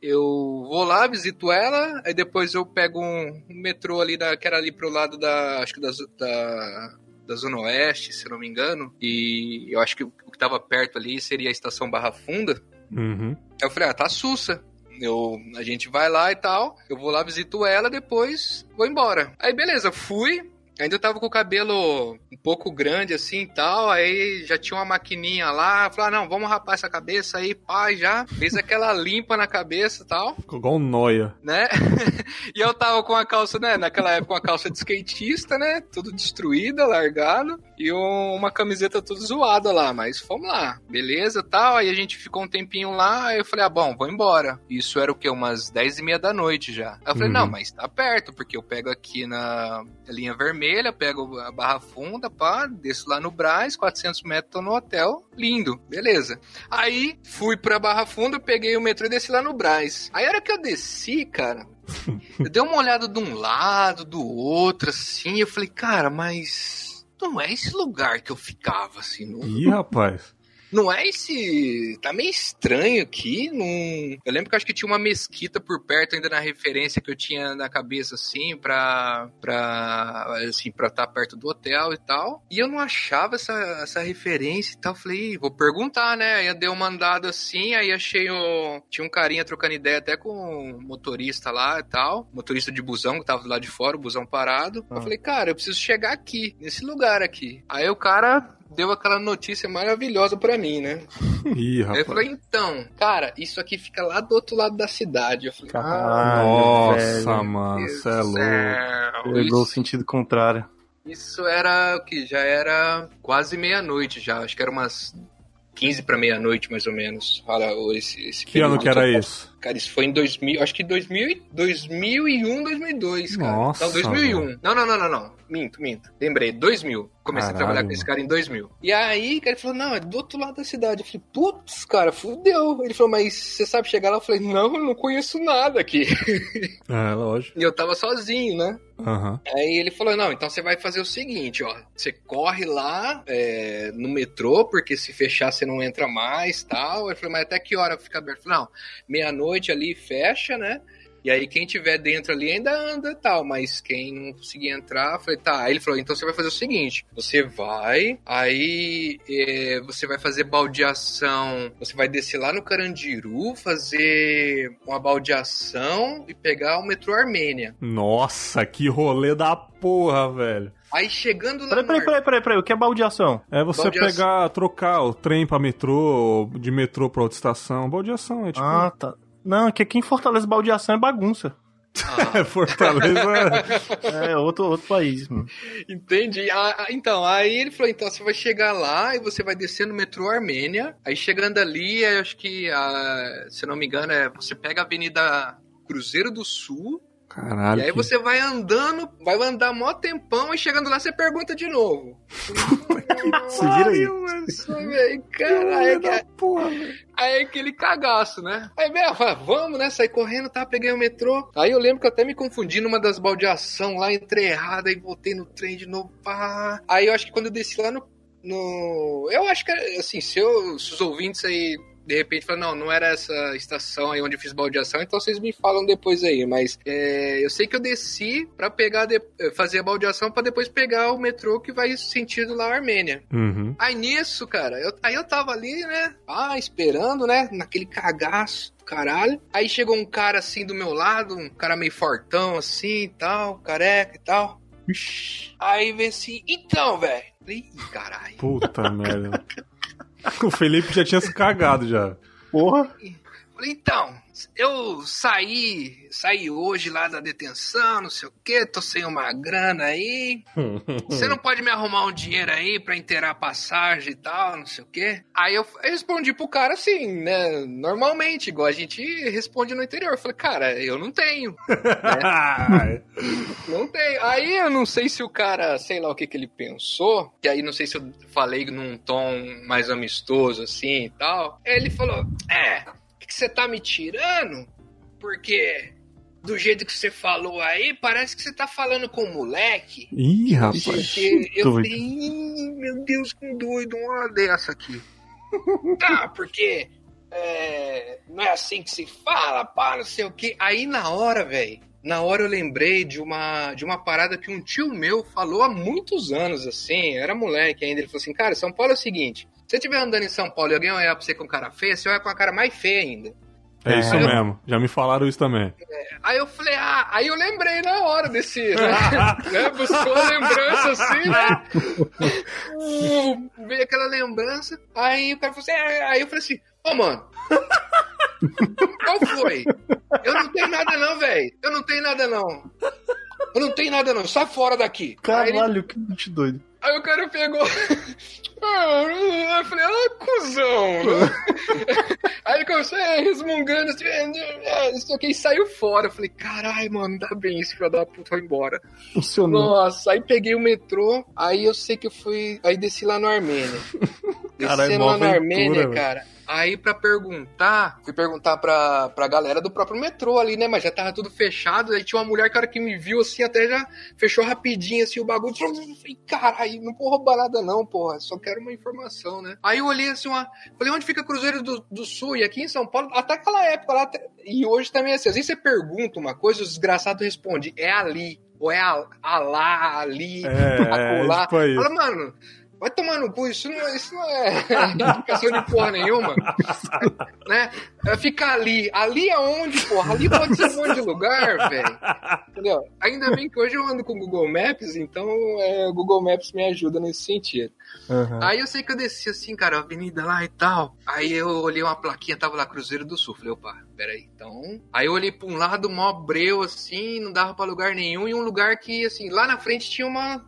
eu vou lá, visito ela, aí depois eu pego um, um metrô ali, da, que era ali pro lado da, acho que das, da, da Zona Oeste, se eu não me engano, e eu acho que o que tava perto ali seria a estação Barra Funda. Uhum. Aí eu falei, ah, tá sussa. Eu, a gente vai lá e tal, eu vou lá, visito ela, depois vou embora. Aí beleza, fui, Ainda tava com o cabelo um pouco grande assim e tal, aí já tinha uma maquininha lá, falei, ah, não, vamos rapar essa cabeça aí, pai, já. Fez aquela [LAUGHS] limpa na cabeça e tal. Ficou igual um noia. Né? [LAUGHS] e eu tava com a calça, né, naquela época, uma calça de skatista, né, tudo destruída, largado, e um, uma camiseta tudo zoada lá, mas fomos lá, beleza tal, aí a gente ficou um tempinho lá, aí eu falei, ah, bom, vou embora. Isso era o quê? Umas 10 e meia da noite já. Aí eu falei, Uhum. não, mas tá perto, porque eu pego aqui na linha vermelha, pego a barra funda, pá, desço lá no Brás, 400 metros, tô no hotel, lindo, beleza. Aí fui pra Barra Funda, peguei o metrô e desci lá no Brás. Aí a hora que eu desci, cara, [LAUGHS] eu dei uma olhada de um lado, do outro, assim, eu falei, cara, mas não é esse lugar que eu ficava, assim, não, Ih, rapaz. Não é esse. Tá meio estranho aqui. Não... Eu lembro que eu acho que tinha uma mesquita por perto, ainda na referência que eu tinha na cabeça, assim, pra. pra assim, pra estar perto do hotel e tal. E eu não achava essa, essa referência e tal. Falei, "Ih, vou perguntar, né? Aí eu dei uma andada assim, aí achei o. Tinha um carinha trocando ideia até com o motorista lá e tal. Motorista de busão que tava do lado de fora, o busão parado. Ah. Eu falei, cara, eu preciso chegar aqui, nesse lugar aqui. Aí o cara deu aquela notícia maravilhosa pra mim, né? [LAUGHS] Ih, Aí eu rapaz. falei, então, cara, isso aqui fica lá do outro lado da cidade. Eu falei, ah, Caralho, Nossa, velho. mano, você é louco. Pegou o Isso, sentido contrário. isso era o que? Já era quase meia-noite já. Acho que era umas 15 pra meia-noite, mais ou menos. Olha, esse, esse Que ano período que era eu- isso? Cara, isso foi em 2000, acho que 2000, e- 2001, 2002, cara. Nossa, Não, 2001. Não, não, não, não, não. Minto, minto. Lembrei, 2000. Comecei Caralho, a trabalhar com esse cara em 2000. E aí, cara, ele falou, não, é do outro lado da cidade. Eu falei, putz, cara, fudeu. Ele falou, mas você sabe chegar lá? Eu falei, não, eu não conheço nada aqui. [LAUGHS] É, lógico. E eu tava sozinho, né? Aham. Aí ele falou: não, então você vai fazer o seguinte, ó. Você corre lá é, no metrô, porque se fechar você não entra mais tal. Ele falou, mas até que hora fica aberto? Eu falei, não, meia-noite ali fecha, né? E aí quem tiver dentro ali ainda anda e tal, mas quem não conseguir entrar, falei, tá. Aí ele falou, então você vai fazer o seguinte: você vai, aí é, você vai fazer baldeação, você vai descer lá no Carandiru, fazer uma baldeação e pegar o metrô Armênia. Nossa, que rolê da porra, velho. Aí chegando lá Peraí, peraí, peraí, peraí, peraí. O que é baldeação? É você Baldeação. pegar, trocar o trem pra metrô, de metrô pra outra estação. Baldeação, é tipo. Ah, tá. Não, é que aqui em Fortaleza baldeação é bagunça. Ah, [LAUGHS] É, Fortaleza. É outro, outro país, mano. entendi. Ah, ah, então, aí ele falou: então você vai chegar lá e você vai descer no metrô Armênia. Aí chegando ali, eu acho que, ah, se não me engano, é, você pega a Avenida Cruzeiro do Sul. Caralho. e aí que- você vai andando, vai andar mó tempão e chegando lá você pergunta de novo. [LAUGHS] Se vira aí. Nossa, velho, caralho. que- Porra. Aí é aquele cagaço, né? Aí, velho, vamos, né? Saí correndo, tá? Peguei o metrô. Aí eu lembro que eu até me confundi numa das baldeação lá, entrei errado, aí voltei no trem de novo, pá. Aí eu acho que quando eu desci lá no. no... Eu acho que, assim, se, eu, se os ouvintes aí. De repente falam, não, não era essa estação aí onde eu fiz baldeação, então vocês me falam depois aí. Mas é, eu sei que eu desci pra pegar, de- fazer a baldeação pra depois pegar o metrô que vai sentido lá Armênia. Uhum. Aí nisso, cara, eu, aí eu tava ali, né? Ah, esperando, né? Naquele cagaço do caralho. Aí chegou um cara assim do meu lado, um cara meio fortão assim e tal, careca e tal. Aí veio assim, então, velho. Ih, caralho. Puta merda. [LAUGHS] [LAUGHS] O Felipe já tinha se cagado já. Porra. Falei, então, eu saí, saí hoje lá da detenção, não sei o que, tô sem uma grana aí. [LAUGHS] Você não pode me arrumar um dinheiro aí pra inteirar a passagem e tal, não sei o quê? Aí eu respondi pro cara assim, né? Normalmente, igual a gente responde no interior. Eu falei, cara, eu não tenho. [LAUGHS] Não tenho. Aí eu não sei se o cara, sei lá o que que ele pensou, que aí não sei se eu falei num tom mais amistoso assim e tal. Ele falou: É, que que você tá me tirando? Porque do jeito que você falou aí, parece que você tá falando com um moleque. Ih, rapaz. Porque eu doido. falei, "Ih, meu Deus, que doido, uma dessa aqui. tá, porque é, não é assim que se fala, pá, não sei o quê. Aí na hora, velho, na hora eu lembrei de uma, de uma parada que um tio meu falou há muitos anos, assim, era moleque ainda. Ele falou assim: Cara, São Paulo é o seguinte: se você estiver andando em São Paulo e alguém olhar pra você com cara feia, você olha com a cara mais feia ainda. É isso É. mesmo. Já me falaram isso também. Aí eu falei, ah, aí eu lembrei na hora desse, [LAUGHS] né, buscou a lembrança assim, né? Veio aquela lembrança, aí o cara falou assim, é, aí eu falei assim, ô mano, qual foi? Eu não tenho nada não, velho, eu não tenho nada não. Eu não tenho nada não, sai fora daqui. Aí, ele- Caralho, que gente doido. aí o cara pegou. Ah, Eu falei, ah, cuzão. né? [LAUGHS] Aí ele começou é, resmungando, assim, é, é, isso aqui, e saiu fora. Eu falei, caralho, mano, dá bem, esse filho da puta vai embora. Funcionou. Nossa, aí peguei o metrô, aí eu sei que eu fui. Aí desci lá no Armênia. [LAUGHS] Descendo mó lá no Armênia, cara. Aí pra perguntar, fui perguntar pra, pra galera do próprio metrô ali, né? Mas já tava tudo fechado. Aí tinha uma mulher, cara, que me viu assim, até já fechou rapidinho assim o bagulho. Eu falei, caralho, não vou roubar nada, não, porra. Só quero uma informação, né? Aí eu olhei assim, uma. Falei, onde fica Cruzeiro do, do Sul? E aqui em São Paulo, até aquela época lá. E hoje também é assim. Às vezes você pergunta uma coisa, o desgraçado responde, é ali. Ou é a, a lá, ali, É, [LAUGHS] é, acolá. tipo isso. Fala, mano, vai tomar no cu, isso não, isso não é [LAUGHS] indicação de porra nenhuma. né? É ficar ali. Ali aonde, porra? Ali pode ser um monte de lugar, velho. Entendeu? Ainda bem que hoje eu ando com o Google Maps, então é, o Google Maps me ajuda nesse sentido. Aham. Aí eu sei que eu desci assim, cara, a avenida lá e tal. Aí eu olhei uma plaquinha, tava lá Cruzeiro do Sul. Falei, opa, peraí, então. Aí eu olhei pra um lado, mó breu, assim, não dava pra lugar nenhum. E um lugar que, assim, lá na frente tinha uma.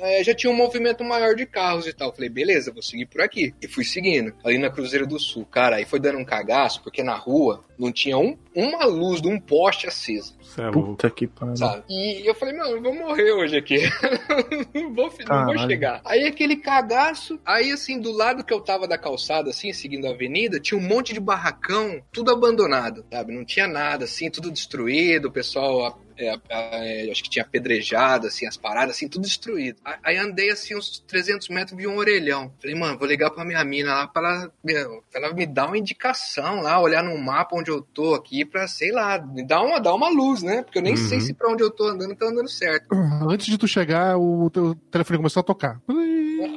é, já tinha um movimento maior de carros e tal. Falei, beleza, vou seguir por aqui. E fui seguindo, ali na Cruzeiro do Sul. Cara, aí foi dando um cagaço, porque na rua não tinha um, uma luz de um poste acesa, Cê é louco. Puta que pariu. sabe? E eu falei, mano, eu vou morrer hoje aqui. [LAUGHS] não, vou, não vou chegar. Aí aquele cagaço, aí assim, do lado que eu tava da calçada, assim, seguindo a avenida, tinha um monte de barracão, tudo abandonado, sabe? Não tinha nada, assim, tudo destruído, o pessoal. é, é, acho que tinha apedrejado, assim, as paradas, assim, tudo destruído. Aí- andei, assim, uns 300 metros, vi um orelhão. Falei, mano, vou ligar pra minha mina lá pra ela, pra ela me dar uma indicação lá, olhar no mapa onde eu tô aqui, pra, sei lá, me dar uma, dar uma luz, né? Porque eu nem Uhum. sei se pra onde eu tô andando tá andando certo. Antes de tu chegar, o teu telefone começou a tocar.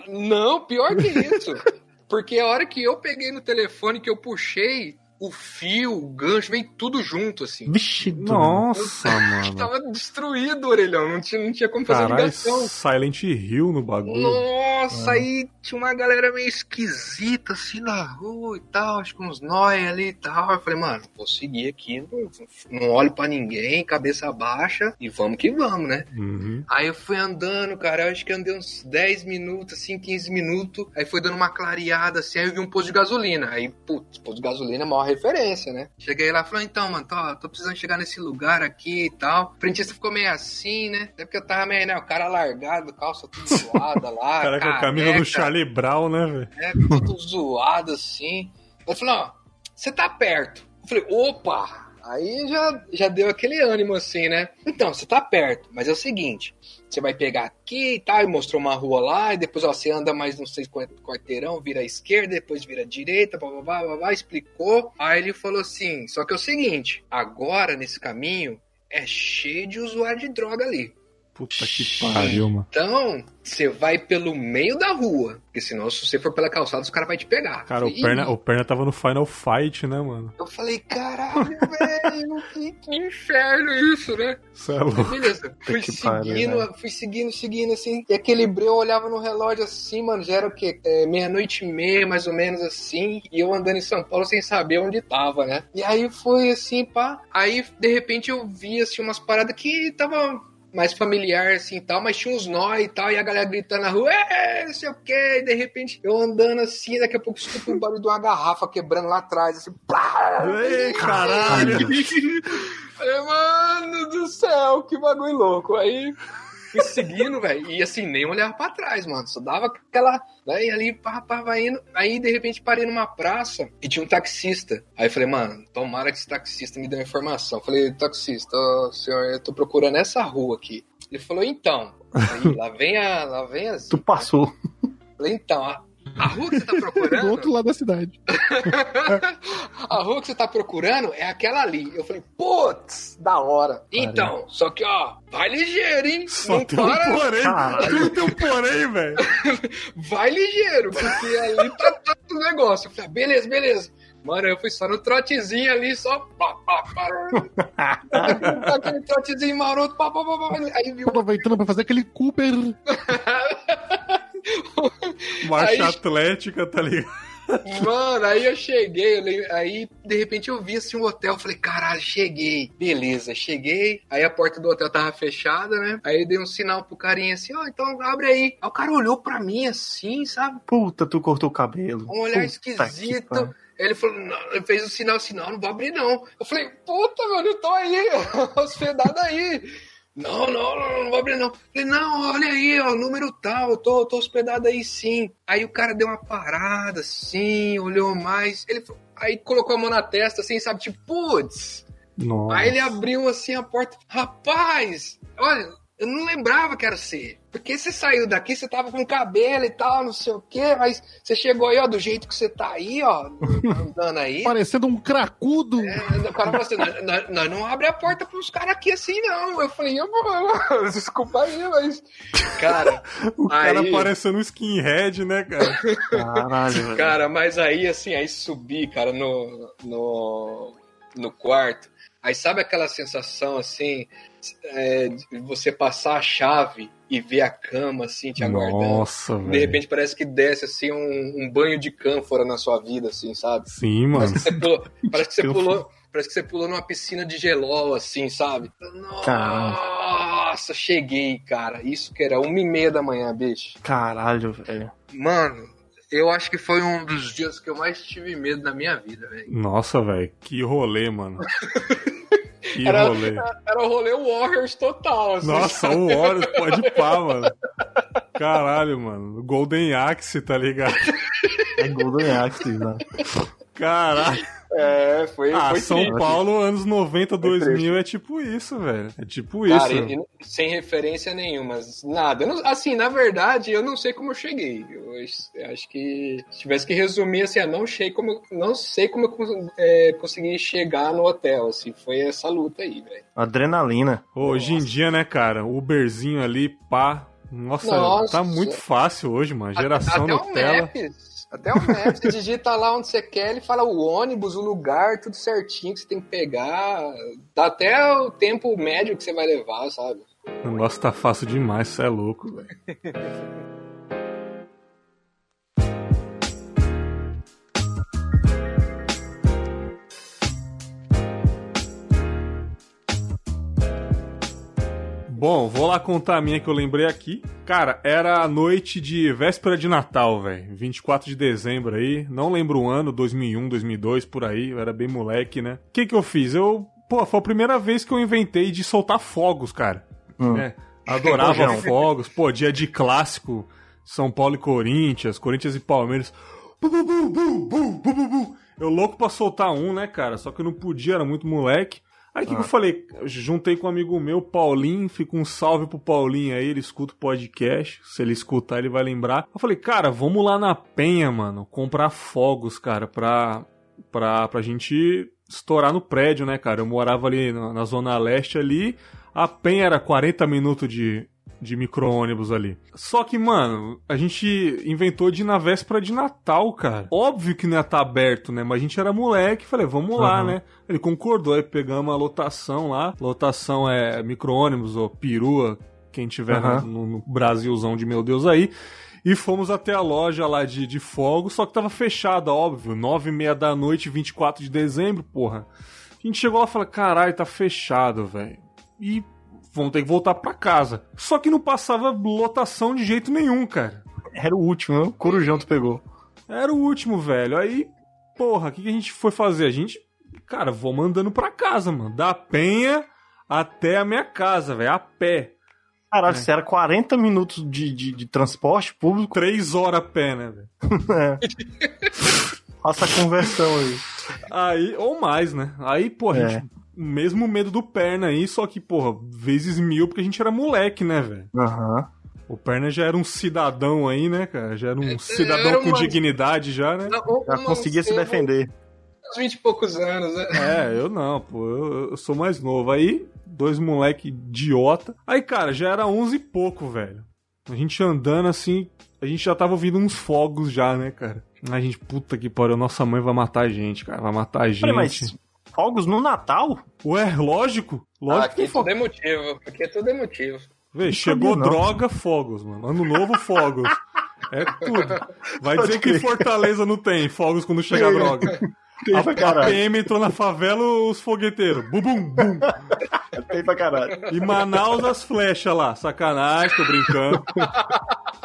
Não, pior que isso. [LAUGHS] Porque a hora que eu peguei no telefone, que eu puxei, o fio, o gancho, veio tudo junto, assim. Vixe, Nossa, [LAUGHS] mano. Tava destruído o orelhão, não tinha, não tinha como fazer Caralho, ligação. Silent Hill no bagulho. Nossa, aí tinha uma galera meio esquisita assim na rua e tal, acho que uns nóia ali e tal. Eu falei, mano, vou seguir aqui, não, não olho pra ninguém, cabeça baixa e vamos que vamos, né? Uhum. Aí eu fui andando, cara, eu acho que andei uns 10 minutos, assim, 15 minutos. Aí foi dando uma clareada, assim, aí eu vi um posto de gasolina. Aí, putz, posto de gasolina é maior referência, né? Cheguei lá e falei, então, mano, tô, tô precisando chegar nesse lugar aqui e tal. O frentista ficou meio assim, né? Até porque eu tava meio, né, o cara largado, calça tudo [LAUGHS] zoada lá. Cara, com a camisa do careca, Charlie Brown, né, velho? né, tudo zoado assim. Eu falei, ó, você tá perto. Eu falei, opa! Aí já, já deu aquele ânimo assim, né? Então, você tá perto, mas é o seguinte: você vai pegar aqui e tal, e mostrou uma rua lá, e depois ó, você anda mais seis quart- quarteirão, vira à esquerda, depois vira à direita, blá, blá, blá, blá, blá, explicou. Aí ele falou assim: só que é o seguinte, agora nesse caminho é cheio de usuário de droga ali. Puta que pariu, mano. Então, você vai pelo meio da rua. Porque senão, se você for pela calçada, os caras vão te pegar. Cara, o Ih, perna, o perna tava no Final Fight, né, mano? Eu falei, caralho, velho, que, que inferno isso, né? Cê é louco. Beleza, fui pariu, seguindo, né? fui seguindo, seguindo, assim. E aquele breu eu olhava no relógio assim, mano, já era o quê? É, Meia-noite e meia, mais ou menos assim. E eu andando em São Paulo sem saber onde tava, né? E aí foi assim, pá. Aí, de repente, eu vi, assim, umas paradas que tava mais familiar, assim, e tal, mas tinha uns nó e tal, e a galera gritando na rua, é, não sei o quê, e de repente eu andando assim, daqui a pouco escuto o barulho de uma garrafa quebrando lá atrás, assim, plá! Ei, caralho. [LAUGHS] Falei, mano do céu, que bagulho louco. Aí fui seguindo, velho, e assim, nem olhava pra trás, mano, só dava aquela, né, e ali, pá, pá, vai indo. Aí, de repente, parei numa praça e tinha um taxista. Aí eu falei, mano, tomara que esse taxista me dê uma informação. Falei, taxista, ó, senhor, eu tô procurando essa rua aqui. Ele falou, então, aí, lá vem a, lá vem as... Tu passou. Falei, então, a- A rua que você tá Do procurando? outro lado da cidade. [LAUGHS] a rua que você tá procurando é aquela ali. Eu falei, putz, da hora. Então, só que ó, vai ligeiro, hein? Só Não tem um para, porém. Caralho. Tudo tem um porém, velho. [LAUGHS] vai ligeiro, porque ali tá todo o negócio. Eu falei, ah, beleza, beleza. Mano, eu fui só no trotezinho ali, só. Pá, pá, pá. [LAUGHS] Aquele trotezinho maroto, pá, pá, pá, pá. Aí viu. Aproveitando pra fazer aquele Cooper. Marcha Aí- atlética, tá ligado? Mano, aí eu cheguei, eu aí de repente eu vi assim um hotel, falei, caralho, cheguei. Beleza, cheguei. Aí a porta do hotel tava fechada, né? Aí eu dei um sinal pro carinha assim, ó, então abre aí. Aí o cara olhou pra mim assim, sabe? Puta, tu cortou o cabelo. Um olhar Puta esquisito. ele falou, não, ele fez o sinal assim, não, não vou abrir não. Eu falei, puta, mano, eu tô aí, [LAUGHS] hospedado aí. Não, não, não, não vou abrir não. Falei, não, olha aí, ó, número tal, eu tô, tô hospedado aí sim. Aí o cara deu uma parada assim, olhou mais. Ele falou- aí colocou a mão na testa assim, sabe, tipo, putz. Nossa. Aí ele abriu assim a porta. Rapaz, olha, eu não lembrava que era você. Porque você saiu daqui, você tava com cabelo e tal, não sei o quê, mas você chegou aí, ó, do jeito que você tá aí, ó, andando aí. [LAUGHS] Parecendo um cracudo. É, o cara falou assim, nós, não abre a porta pros caras aqui assim, não. Eu falei, eu, vou- [LAUGHS] desculpa aí, mas. Cara, [LAUGHS] O cara Aí- parecendo um skinhead, né, cara? Caralho. Cara, mas aí, assim, aí subi, cara, no, no, no quarto. Aí sabe aquela sensação, assim, é, de você passar a chave e ver a cama, assim, te aguardando? Nossa, De velho. repente parece que desce, assim, um, um banho de cânfora na sua vida, assim, sabe? Sim, Parece mano. que você pulou, [LAUGHS] parece que você pulou, parece que você pulou numa piscina de gelol, assim, sabe? Nossa, cheguei, cara. Isso que era uma e meia da manhã, bicho. Caralho, velho. Mano, eu acho que foi um dos dias que eu mais tive medo na minha vida, velho. Nossa, velho. Que rolê, mano. [LAUGHS] Que Era, rolê. era o rolê Warriors total, assim. Nossa, o Horus pode pá, mano. Caralho, mano. Golden Axe, tá ligado? É Golden Axe, né? Caralho. É, foi, Ah, foi São triste. Paulo, anos 90, triste. 2000, é tipo isso, velho. É tipo isso. Cara, e- e sem referência nenhuma, nada. Eu não- assim, na verdade, eu não sei como eu cheguei. Eu acho- eu acho que se tivesse que resumir, assim, eu não sei como, eu- não sei como eu é, consegui chegar no hotel, assim, foi essa luta aí, velho. Adrenalina. Hoje em dia, né, cara? Uberzinho ali, pá. Nossa, Nossa. tá muito fácil hoje, mano. Geração até o Nutella. Maps, até o Maps, [LAUGHS] você digita lá onde você quer, ele fala o ônibus, o lugar, tudo certinho que você tem que pegar. Dá até o tempo médio que você vai levar, sabe? O negócio tá fácil demais, você é louco, velho. [LAUGHS] Bom, vou lá contar a minha que eu lembrei aqui. Cara, era a noite de véspera de Natal, velho. 24 de dezembro aí. Não lembro o ano, 2001, 2002, por aí. Eu era bem moleque, né? O que que eu fiz? Eu, pô, foi a primeira vez que eu inventei de soltar fogos, cara. Hum. É, adorava fogos. Pô, dia de clássico, São Paulo e Corinthians, Corinthians e Palmeiras. Bu, bu, bu. Eu louco pra soltar um, né, cara? Só que eu não podia, era muito moleque. Aí o que, que eu falei? Eu juntei com um amigo meu, Paulinho, fica um salve pro Paulinho aí, ele escuta o podcast. Se ele escutar, ele vai lembrar. Eu falei, cara, vamos lá na Penha, mano, comprar fogos, cara, pra, pra, pra gente estourar no prédio, né, cara? Eu morava ali na, na Zona Leste ali, a Penha era 40 minutos de, de micro-ônibus ali. Só que, mano, a gente inventou de ir na véspera de Natal, cara. Óbvio que não ia estar aberto, né? Mas a gente era moleque, falei, vamos lá, Uhum. né? Ele concordou, aí pegamos a lotação lá. Lotação é micro-ônibus ou perua, quem tiver Aham. no, no Brasilzão de meu Deus aí. E fomos até a loja lá de, de fogo, só que tava fechada, óbvio. Nove e meia da noite, 24 de dezembro, porra. A gente chegou lá e falou, caralho, tá fechado, velho. E vamos ter que voltar pra casa. Só que não passava lotação de jeito nenhum, cara. Era o último, né? O Corujão tu pegou. Era o último, velho. Aí, porra, o que, que a gente foi fazer? A gente, cara, vamos andando pra casa, mano. Da Penha até a minha casa, velho, a pé. Caralho, É. era 40 minutos de, de, de transporte público, Três horas a pé, né, velho? [LAUGHS] é. Faça a conversão aí. Aí, ou mais, né? Aí, porra, a É. gente, mesmo medo do perna aí, só que, porra, vezes mil, porque a gente era moleque, né, velho? Aham. O Perna já era um cidadão aí, né, cara? Já era um É, cidadão era com uma- dignidade já, né? Não, Já conseguia se defender. Uns 20 e poucos anos, né? É, eu não, pô, eu, eu sou mais novo. Aí, dois moleque idiota. Aí, cara, já era 11 e pouco, velho. A gente andando assim, a gente já tava ouvindo uns fogos já, né, cara? A gente, puta que pariu, nossa mãe vai matar a gente, cara, vai matar a gente. Mas fogos no Natal? Ué, lógico, Ah, lógico aqui que tem tudo é motivo. Aqui é tudo é motivo. Vê, chegou não. droga, fogos, mano. Ano novo, fogos. É tudo. Vai Pode dizer que crer. Fortaleza não tem fogos quando chega a droga. Tem pra A, a caralho. PM entrou na favela, os fogueteiros. Bum, bum, bum. Tem pra caralho. E Manaus as flechas lá. Sacanagem, tô brincando.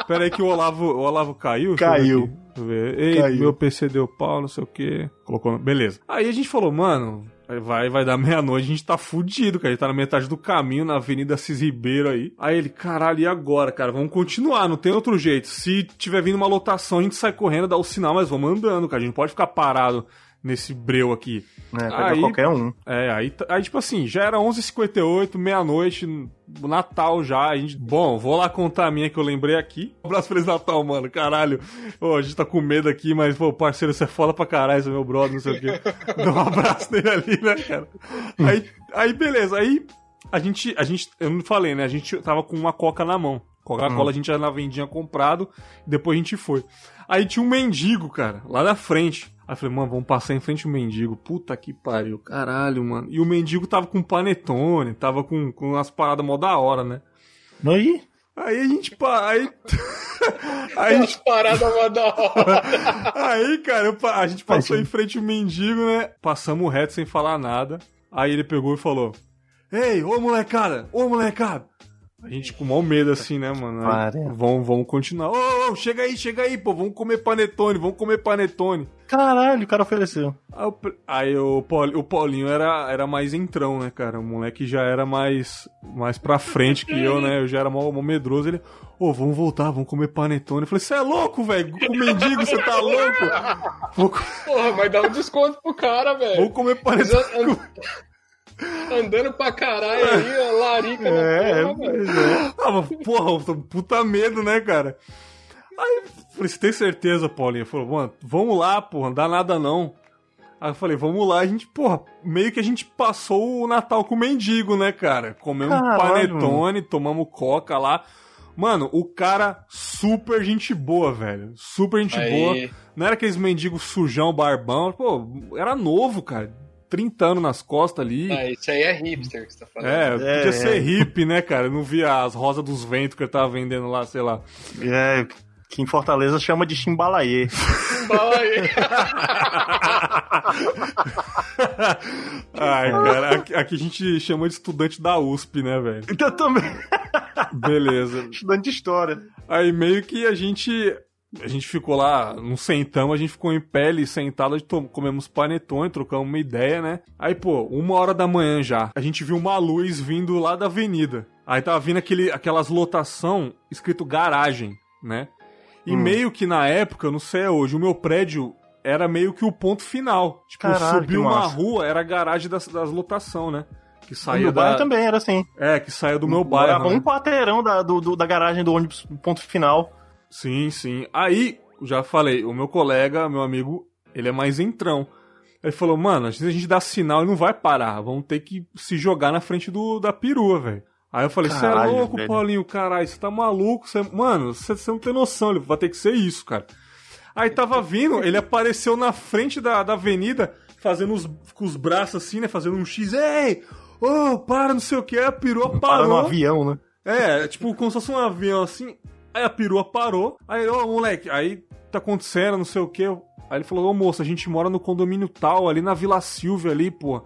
Pera aí que o Olavo, o Olavo caiu? Caiu. Ver. Ei, Caiu. meu PC deu pau, não sei o que. Colocou. no- Beleza. Aí a gente falou, mano, vai, vai dar meia-noite, a gente tá fudido, cara. A gente tá na metade do caminho, na Avenida Cis Ribeiro aí. Aí ele, caralho, e agora, cara? Vamos continuar, não tem outro jeito. Se tiver vindo uma lotação, a gente sai correndo, dá o sinal, mas vamos andando, cara. A gente não pode ficar parado nesse breu aqui. É, pega Aí- qualquer um. É, aí, aí tipo assim, já era 11h58, meia-noite, Natal já. A gente, bom, vou lá contar a minha que eu lembrei aqui. [LAUGHS] Um abraço Feliz Natal, mano, caralho. Ô, a gente tá com medo aqui, mas, pô, parceiro, você é foda pra caralho, você é meu brother, não sei o quê. [LAUGHS] Dá um abraço nele ali, né, cara? Aí, aí beleza, aí a gente, a gente, eu não falei, né, a gente tava com uma coca na mão. Coca-Cola a gente já na vendinha comprado, depois a gente foi. Aí tinha um mendigo, cara, lá na frente. Aí eu falei, mano, vamos passar em frente ao mendigo. Puta que pariu, caralho, mano. E o mendigo tava com panetone, tava com, com umas paradas mó da hora, né? Aí, Aí a gente. pa- Aí, [LAUGHS] aí, As paradas mó da hora. [LAUGHS] aí cara, pa- a gente passou em frente ao mendigo, né? Passamos reto sem falar nada. Aí ele pegou e falou: Ei, ô molecada, ô molecada. A gente com mau medo assim, né, mano? Aí, Paré. vamos, vamos continuar. Ô, ô, chega aí, chega aí, pô, vamos comer panetone, vamos comer panetone. caralho, o cara ofereceu. Aí, o aí o, Paul- o Paulinho era, era mais entrão, né, cara? O moleque já era mais, mais pra frente que eu, né? Eu já era mó, mó medroso. Ele, ô, vamos voltar, vamos comer panetone. Eu falei, você é louco, velho? Com mendigo, você tá louco? Vou, Porra, mas dá um desconto pro cara, velho. vou comer panetone. Andando pra caralho aí, ó, larica É, na porra, velho. pois é. Ah, mas, porra, puta medo, né, cara? Aí, falei, você tem certeza, Paulinho? Ele falou, mano, vamos lá, porra, não dá nada não. Aí eu falei, vamos lá, a gente, porra, meio que a gente passou o Natal com o mendigo, né, cara? Comemos Caralho, panetone, tomamos coca lá. Mano, o cara super gente boa, velho. Super gente Aí. boa. Não era aqueles mendigos sujão, barbão. Pô, era novo, cara. 30 anos nas costas ali. Ah, isso aí é hipster que você tá falando. É, É, podia é. ser hippie, né, cara? Eu não via as rosas dos ventos que ele tava vendendo lá, sei lá. É, que em Fortaleza chama de chimbalaê. Aí. [LAUGHS] Ai, cara, aqui, aqui a gente chama de estudante da USP, né, velho? Então também. Beleza. [LAUGHS] Estudante de história. Aí meio que a gente. A gente ficou lá, não sentamos, a gente ficou em ali, sentado, comemos panetone, trocamos uma ideia, né? Aí, pô, uma hora da manhã já, a gente viu uma luz vindo lá da avenida. Aí tava vindo aquele, aquelas lotação escrito garagem, né? E Hum. meio que na época, não sei hoje, o meu prédio era meio que o ponto final. Tipo, Caralho, subiu uma massa. rua, era a garagem das, das lotação, né? Que saía meu da... bairro também era assim. É, que saía do meu bairro. Morava né? um quarteirão da, do, do- da garagem do ônibus ponto final. Sim, sim. Aí, já falei, o meu colega, meu amigo, ele é mais entrão. Ele falou, mano, se a gente dá sinal, ele não vai parar. Vamos ter que se jogar na frente do, da perua, velho. Aí eu falei, você é louco, velho. Paulinho, caralho, você tá maluco? Cê... Mano, você não tem noção, ele vai ter que ser isso, cara. Aí tava vindo, ele apareceu na frente da, da avenida, fazendo os, com os braços assim, né? Fazendo um X. Ei! Ô, para, não sei o que. A perua Para parou. no avião, né? É, tipo, como se fosse um avião assim. Aí a perua parou. Aí, ô, moleque, aí tá acontecendo, não sei o que. Aí ele falou, ô moço, a gente mora no condomínio tal, ali na Vila Silvia ali, pô.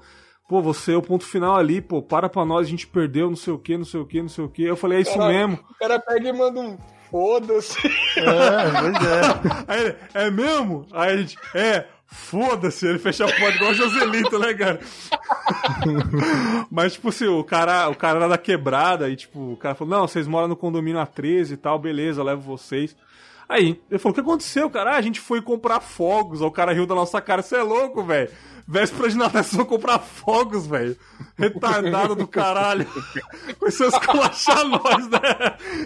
Pô, você é o ponto final ali, pô, para pra nós, a gente perdeu, não sei o que, não sei o que, não sei o que. Eu falei, é isso Caralho. mesmo. O cara pega e manda um foda-se. É, pois é. [LAUGHS] Aí ele, é mesmo? Aí a gente, é, foda-se, ele fecha a porta igual o Joselito, né, cara? Mas, tipo assim, o cara, o cara era da quebrada e, tipo, o cara falou, não, vocês moram no condomínio A13 e tal, beleza, levo vocês. Aí, ele falou: o que aconteceu, cara? Ah, a gente foi comprar fogos. Aí o cara riu da nossa cara. Você é louco, velho? Véspera de Natal, vocês vão comprar fogos, velho. Retardado do caralho. Começou a esculachar nós, né?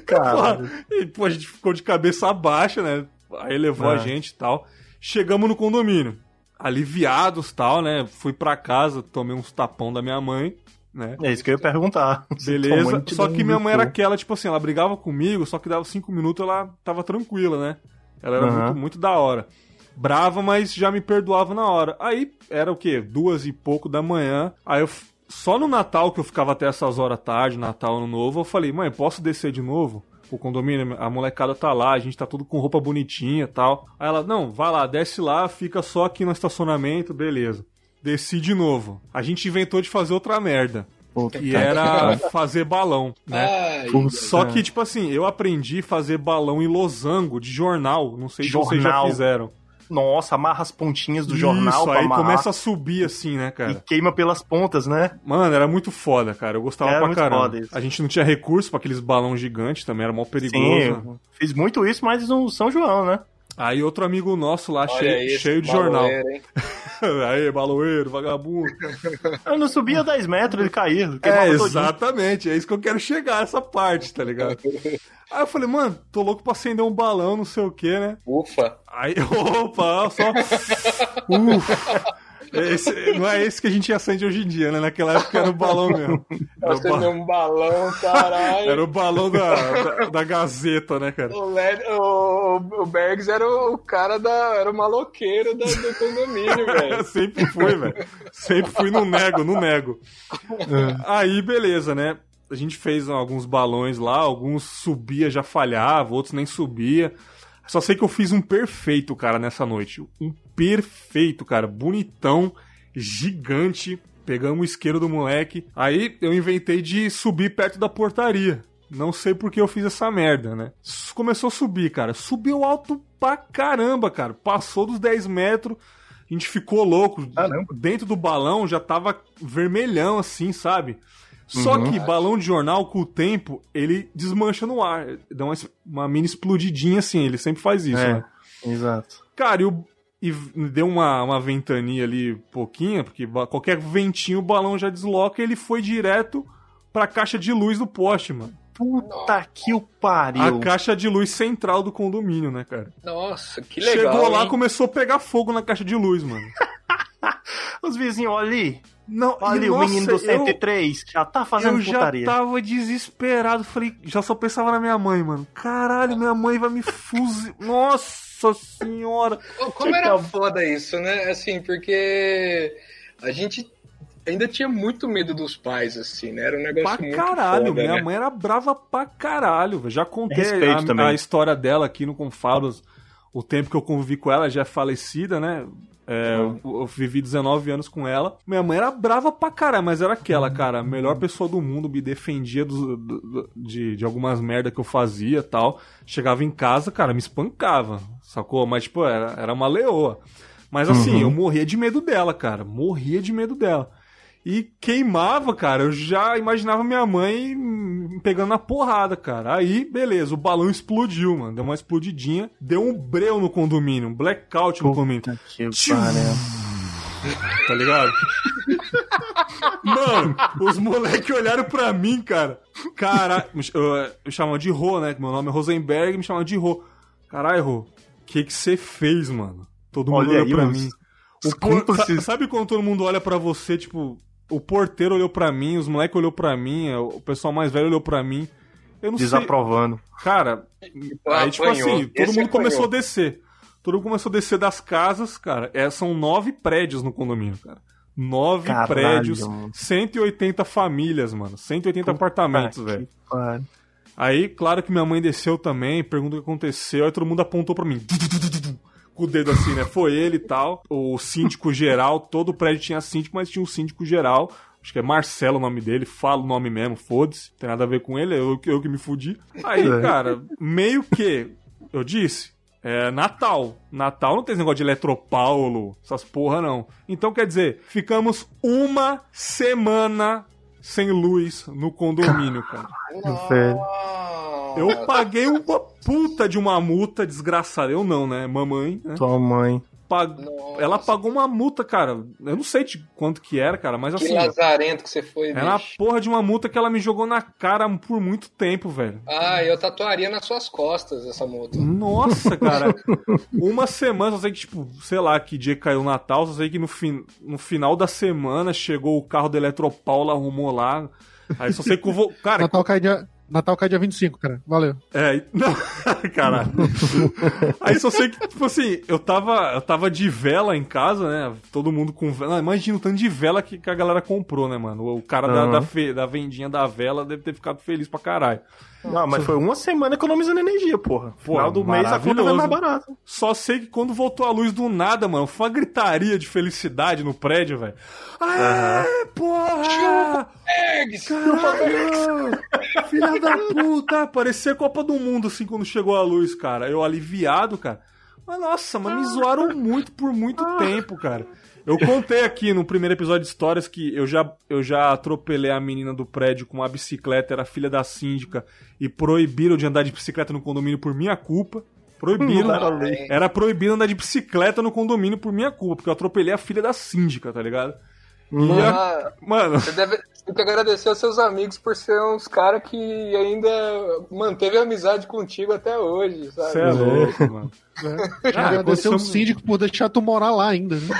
Caralho. E, pô, a gente ficou de cabeça baixa, né? Aí levou É. a gente e tal. Chegamos no condomínio. Aliviados e tal, né? Fui pra casa, tomei uns tapão da minha mãe, né? É isso que eu ia perguntar. [LAUGHS] Beleza. Só que minha mãe era aquela, tipo assim, ela brigava comigo, só que dava cinco minutos ela tava tranquila, né? Ela era Aham. muito, muito da hora. Brava, mas já me perdoava na hora. Aí era o quê? Duas e pouco da manhã. Aí eu. Só no Natal, que eu ficava até essas horas da tarde, Natal, Ano Novo, eu falei, mãe, posso descer de novo? O condomínio, a molecada tá lá, a gente tá tudo com roupa bonitinha e tal. Aí ela, não, vai lá, desce lá, fica só aqui no estacionamento, beleza. Desci de novo. A gente inventou de fazer outra merda. Puta Que era fazer balão, né? Ai. Só que, tipo assim, eu aprendi a fazer balão em losango de jornal. Não sei se vocês já Jornal. fizeram. Nossa, amarra as pontinhas do jornal Isso, pra aí amarrar começa a subir assim, né, e cara? queima pelas pontas, né? Mano, era muito foda, cara. Eu gostava Era pra muito caramba. foda isso. A gente não tinha recurso pra aqueles balões gigantes também, era mó perigoso. Sim, fiz muito isso, mas no São João, né? Aí outro amigo nosso lá, olha cheio, esse cheio de jornal. [LAUGHS] aí, baloeiro, vagabundo. Eu não subia 10 metros, ele caía. É, exatamente. É isso que eu quero chegar, essa parte, tá ligado? Aí eu falei, mano, tô louco pra acender um balão, não sei o que, né? Ufa. Aí, [LAUGHS] opa, só. [LAUGHS] Ufa. Esse- [LAUGHS] não é esse que a gente acende hoje em dia, né? Naquela época era o balão [LAUGHS] mesmo. Era o, ba- um balão, caralho. era o balão da, da, da Gazeta, né, cara? O, Led, o, o Bergs era o, cara da. Era o maloqueiro da- do condomínio, [LAUGHS] velho. Sempre fui, velho. Sempre fui no nego, no nego. Aí, beleza, né? A gente fez alguns balões lá, alguns subia, já falhava, outros nem subia. Só sei que eu fiz um perfeito, cara, nessa noite. Um perfeito, cara. Bonitão, gigante. Pegamos o isqueiro do moleque. Aí eu inventei de subir perto da portaria. Não sei por que eu fiz essa merda, né? Começou a subir, cara. Subiu alto pra caramba, cara. Passou dos 10 metros. A gente ficou louco. Caramba. Dentro do balão já tava vermelhão, assim, sabe? Só Uhum. que balão de jornal, com o tempo, ele desmancha no ar. Dá uma, uma mini explodidinha assim. Ele sempre faz isso, É. né? Exato. Cara, e, o- e deu uma, uma ventania ali, pouquinha, porque qualquer ventinho o balão já desloca e ele foi direto pra caixa de luz do poste, mano. Puta que o pariu. A caixa de luz central do condomínio, né, cara? Nossa, que legal. Chegou lá, hein? começou a pegar fogo na caixa de luz, mano. [LAUGHS] Os vizinhos, olha ali. Não, Olha ali, o nossa, menino do eu- 103. Já tá fazendo eu já putaria. tava desesperado, falei, já só pensava na minha mãe, mano. Caralho, minha mãe vai me fuzilar. [LAUGHS] Nossa senhora. Ô, Como era foda isso, né? Assim, porque a gente ainda tinha muito medo dos pais, assim, né? Era um negócio Pra muito caralho, foda, minha né? mãe era brava pra caralho. velho. Já contei a, a história dela aqui no Confalos. O tempo que eu convivi com ela já é falecida, né? É, Uhum. eu, eu vivi 19 anos com ela. Minha mãe era brava pra caralho, mas era aquela, Uhum. cara, a melhor pessoa do mundo, me defendia do- do- do- de, de algumas merda que eu fazia e tal. Chegava em casa, cara, me espancava, sacou? Mas, tipo, era, era uma leoa. Mas assim, Uhum. eu morria de medo dela, cara. Morria de medo dela. E queimava, cara. Eu já imaginava minha mãe pegando na porrada, cara. Aí, beleza, o balão explodiu, mano. Deu uma explodidinha. Deu um breu no condomínio, um blackout no condomínio. Que. Tá ligado? Mano, os moleques olharam pra mim, cara. Cara, me ch- eu, eu chamava de Rô, né? Meu nome é Rosenberg, me chamava de Rô. Caralho, Rô, que que você fez, mano? Todo mundo Olha olhou aí, pra mim. os por- Sabe quando todo mundo olha pra você, tipo, o porteiro olhou pra mim, os moleques olhou pra mim, o pessoal mais velho olhou pra mim. Eu não sei. Desaprovando. Cara, aí tipo Apanhou. assim, todo Esse mundo apanhou. começou a descer. Todo mundo começou a descer das casas, cara. É, são nove prédios no condomínio, cara. Nove Caralho, prédios, mano. 180 famílias, mano. 180 apartamentos, Ah, velho. Aí, claro que minha mãe desceu também, perguntou o que aconteceu, aí todo mundo apontou pra mim. Com o dedo assim, né? Foi ele e tal. O síndico geral, todo o prédio tinha síndico, mas tinha um síndico geral. Acho que é Marcelo o nome dele, fala o nome mesmo, foda-se. Tem nada a ver com ele, eu, eu que me fudi. Aí, É. cara, meio que, eu disse, é Natal. Natal não tem esse negócio de Eletropaulo, essas porra não. Então, quer dizer, ficamos uma semana sem luz no condomínio, cara. Eu paguei uma puta de uma multa desgraçada. Eu não, né? Mamãe, né? Tua mãe. Pag- Ela pagou uma multa, cara. Eu não sei de quanto que era, cara, mas Que assim. lazarento que você foi, Era uma porra de uma multa que ela me jogou na cara por muito tempo, velho. Ah, eu tatuaria nas suas costas essa multa. Nossa, cara. [LAUGHS] Uma semana, só sei que, tipo, sei lá, que dia que caiu o Natal, só sei que no, fin no final da semana chegou o carro do Eletropaulo, arrumou lá. Aí só sei que eu vou. [LAUGHS] Cara, Natal cai dia, Natal cai dia 25, cara. Valeu. É, [LAUGHS] não, caralho. Aí só sei que, tipo assim, eu tava, eu tava de vela em casa, né? Todo mundo com vela. Imagina o tanto de vela que, que a galera comprou, né, mano? O cara da, Aham. da, fe- da vendinha da vela deve ter ficado feliz pra caralho. Não, mas foi uma semana economizando energia, porra. Pô, Final do mês a conta vai mais barata. Só sei que quando voltou a luz do nada, mano, foi uma gritaria de felicidade no prédio, velho. Aê, porra! Caralho! Filha da puta! Parecia a Copa do Mundo, assim, quando chegou a luz, cara. Eu aliviado, cara. Mas nossa, mas me zoaram muito por muito tempo, cara. Eu contei aqui no primeiro episódio de histórias que eu já, eu já atropelei a menina do prédio com uma bicicleta, era filha da síndica, e proibiram de andar de bicicleta no condomínio por minha culpa. Proibiram. Era proibido andar de bicicleta no condomínio por minha culpa, porque eu atropelei a filha da síndica, tá ligado? E a- Mano, você deve tem que agradecer aos seus amigos por ser uns caras que ainda manteve a amizade contigo até hoje, sabe? você é louco, mano. Já agradecer o quando síndico por deixar tu morar lá ainda, né?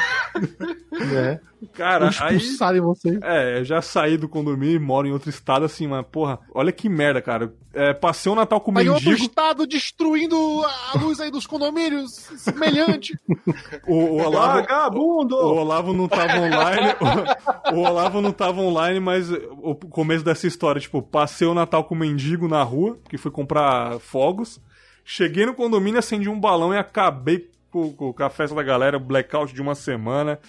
É. Cara, aí. Expulsarem você. É, eu já saí do condomínio e moro em outro estado, assim, mas, porra, olha que merda, cara. É, passei o Natal com Aí outro mendigo. estado destruindo a luz aí dos condomínios, semelhante. O, o Olavo. Vagabundo! O Olavo não tava online. [LAUGHS] O, o Olavo não tava online, mas o começo dessa história, tipo, passei o Natal com mendigo na rua, que fui comprar fogos. Cheguei no condomínio, acendi um balão e acabei com, com, com a festa da galera, blackout de uma semana.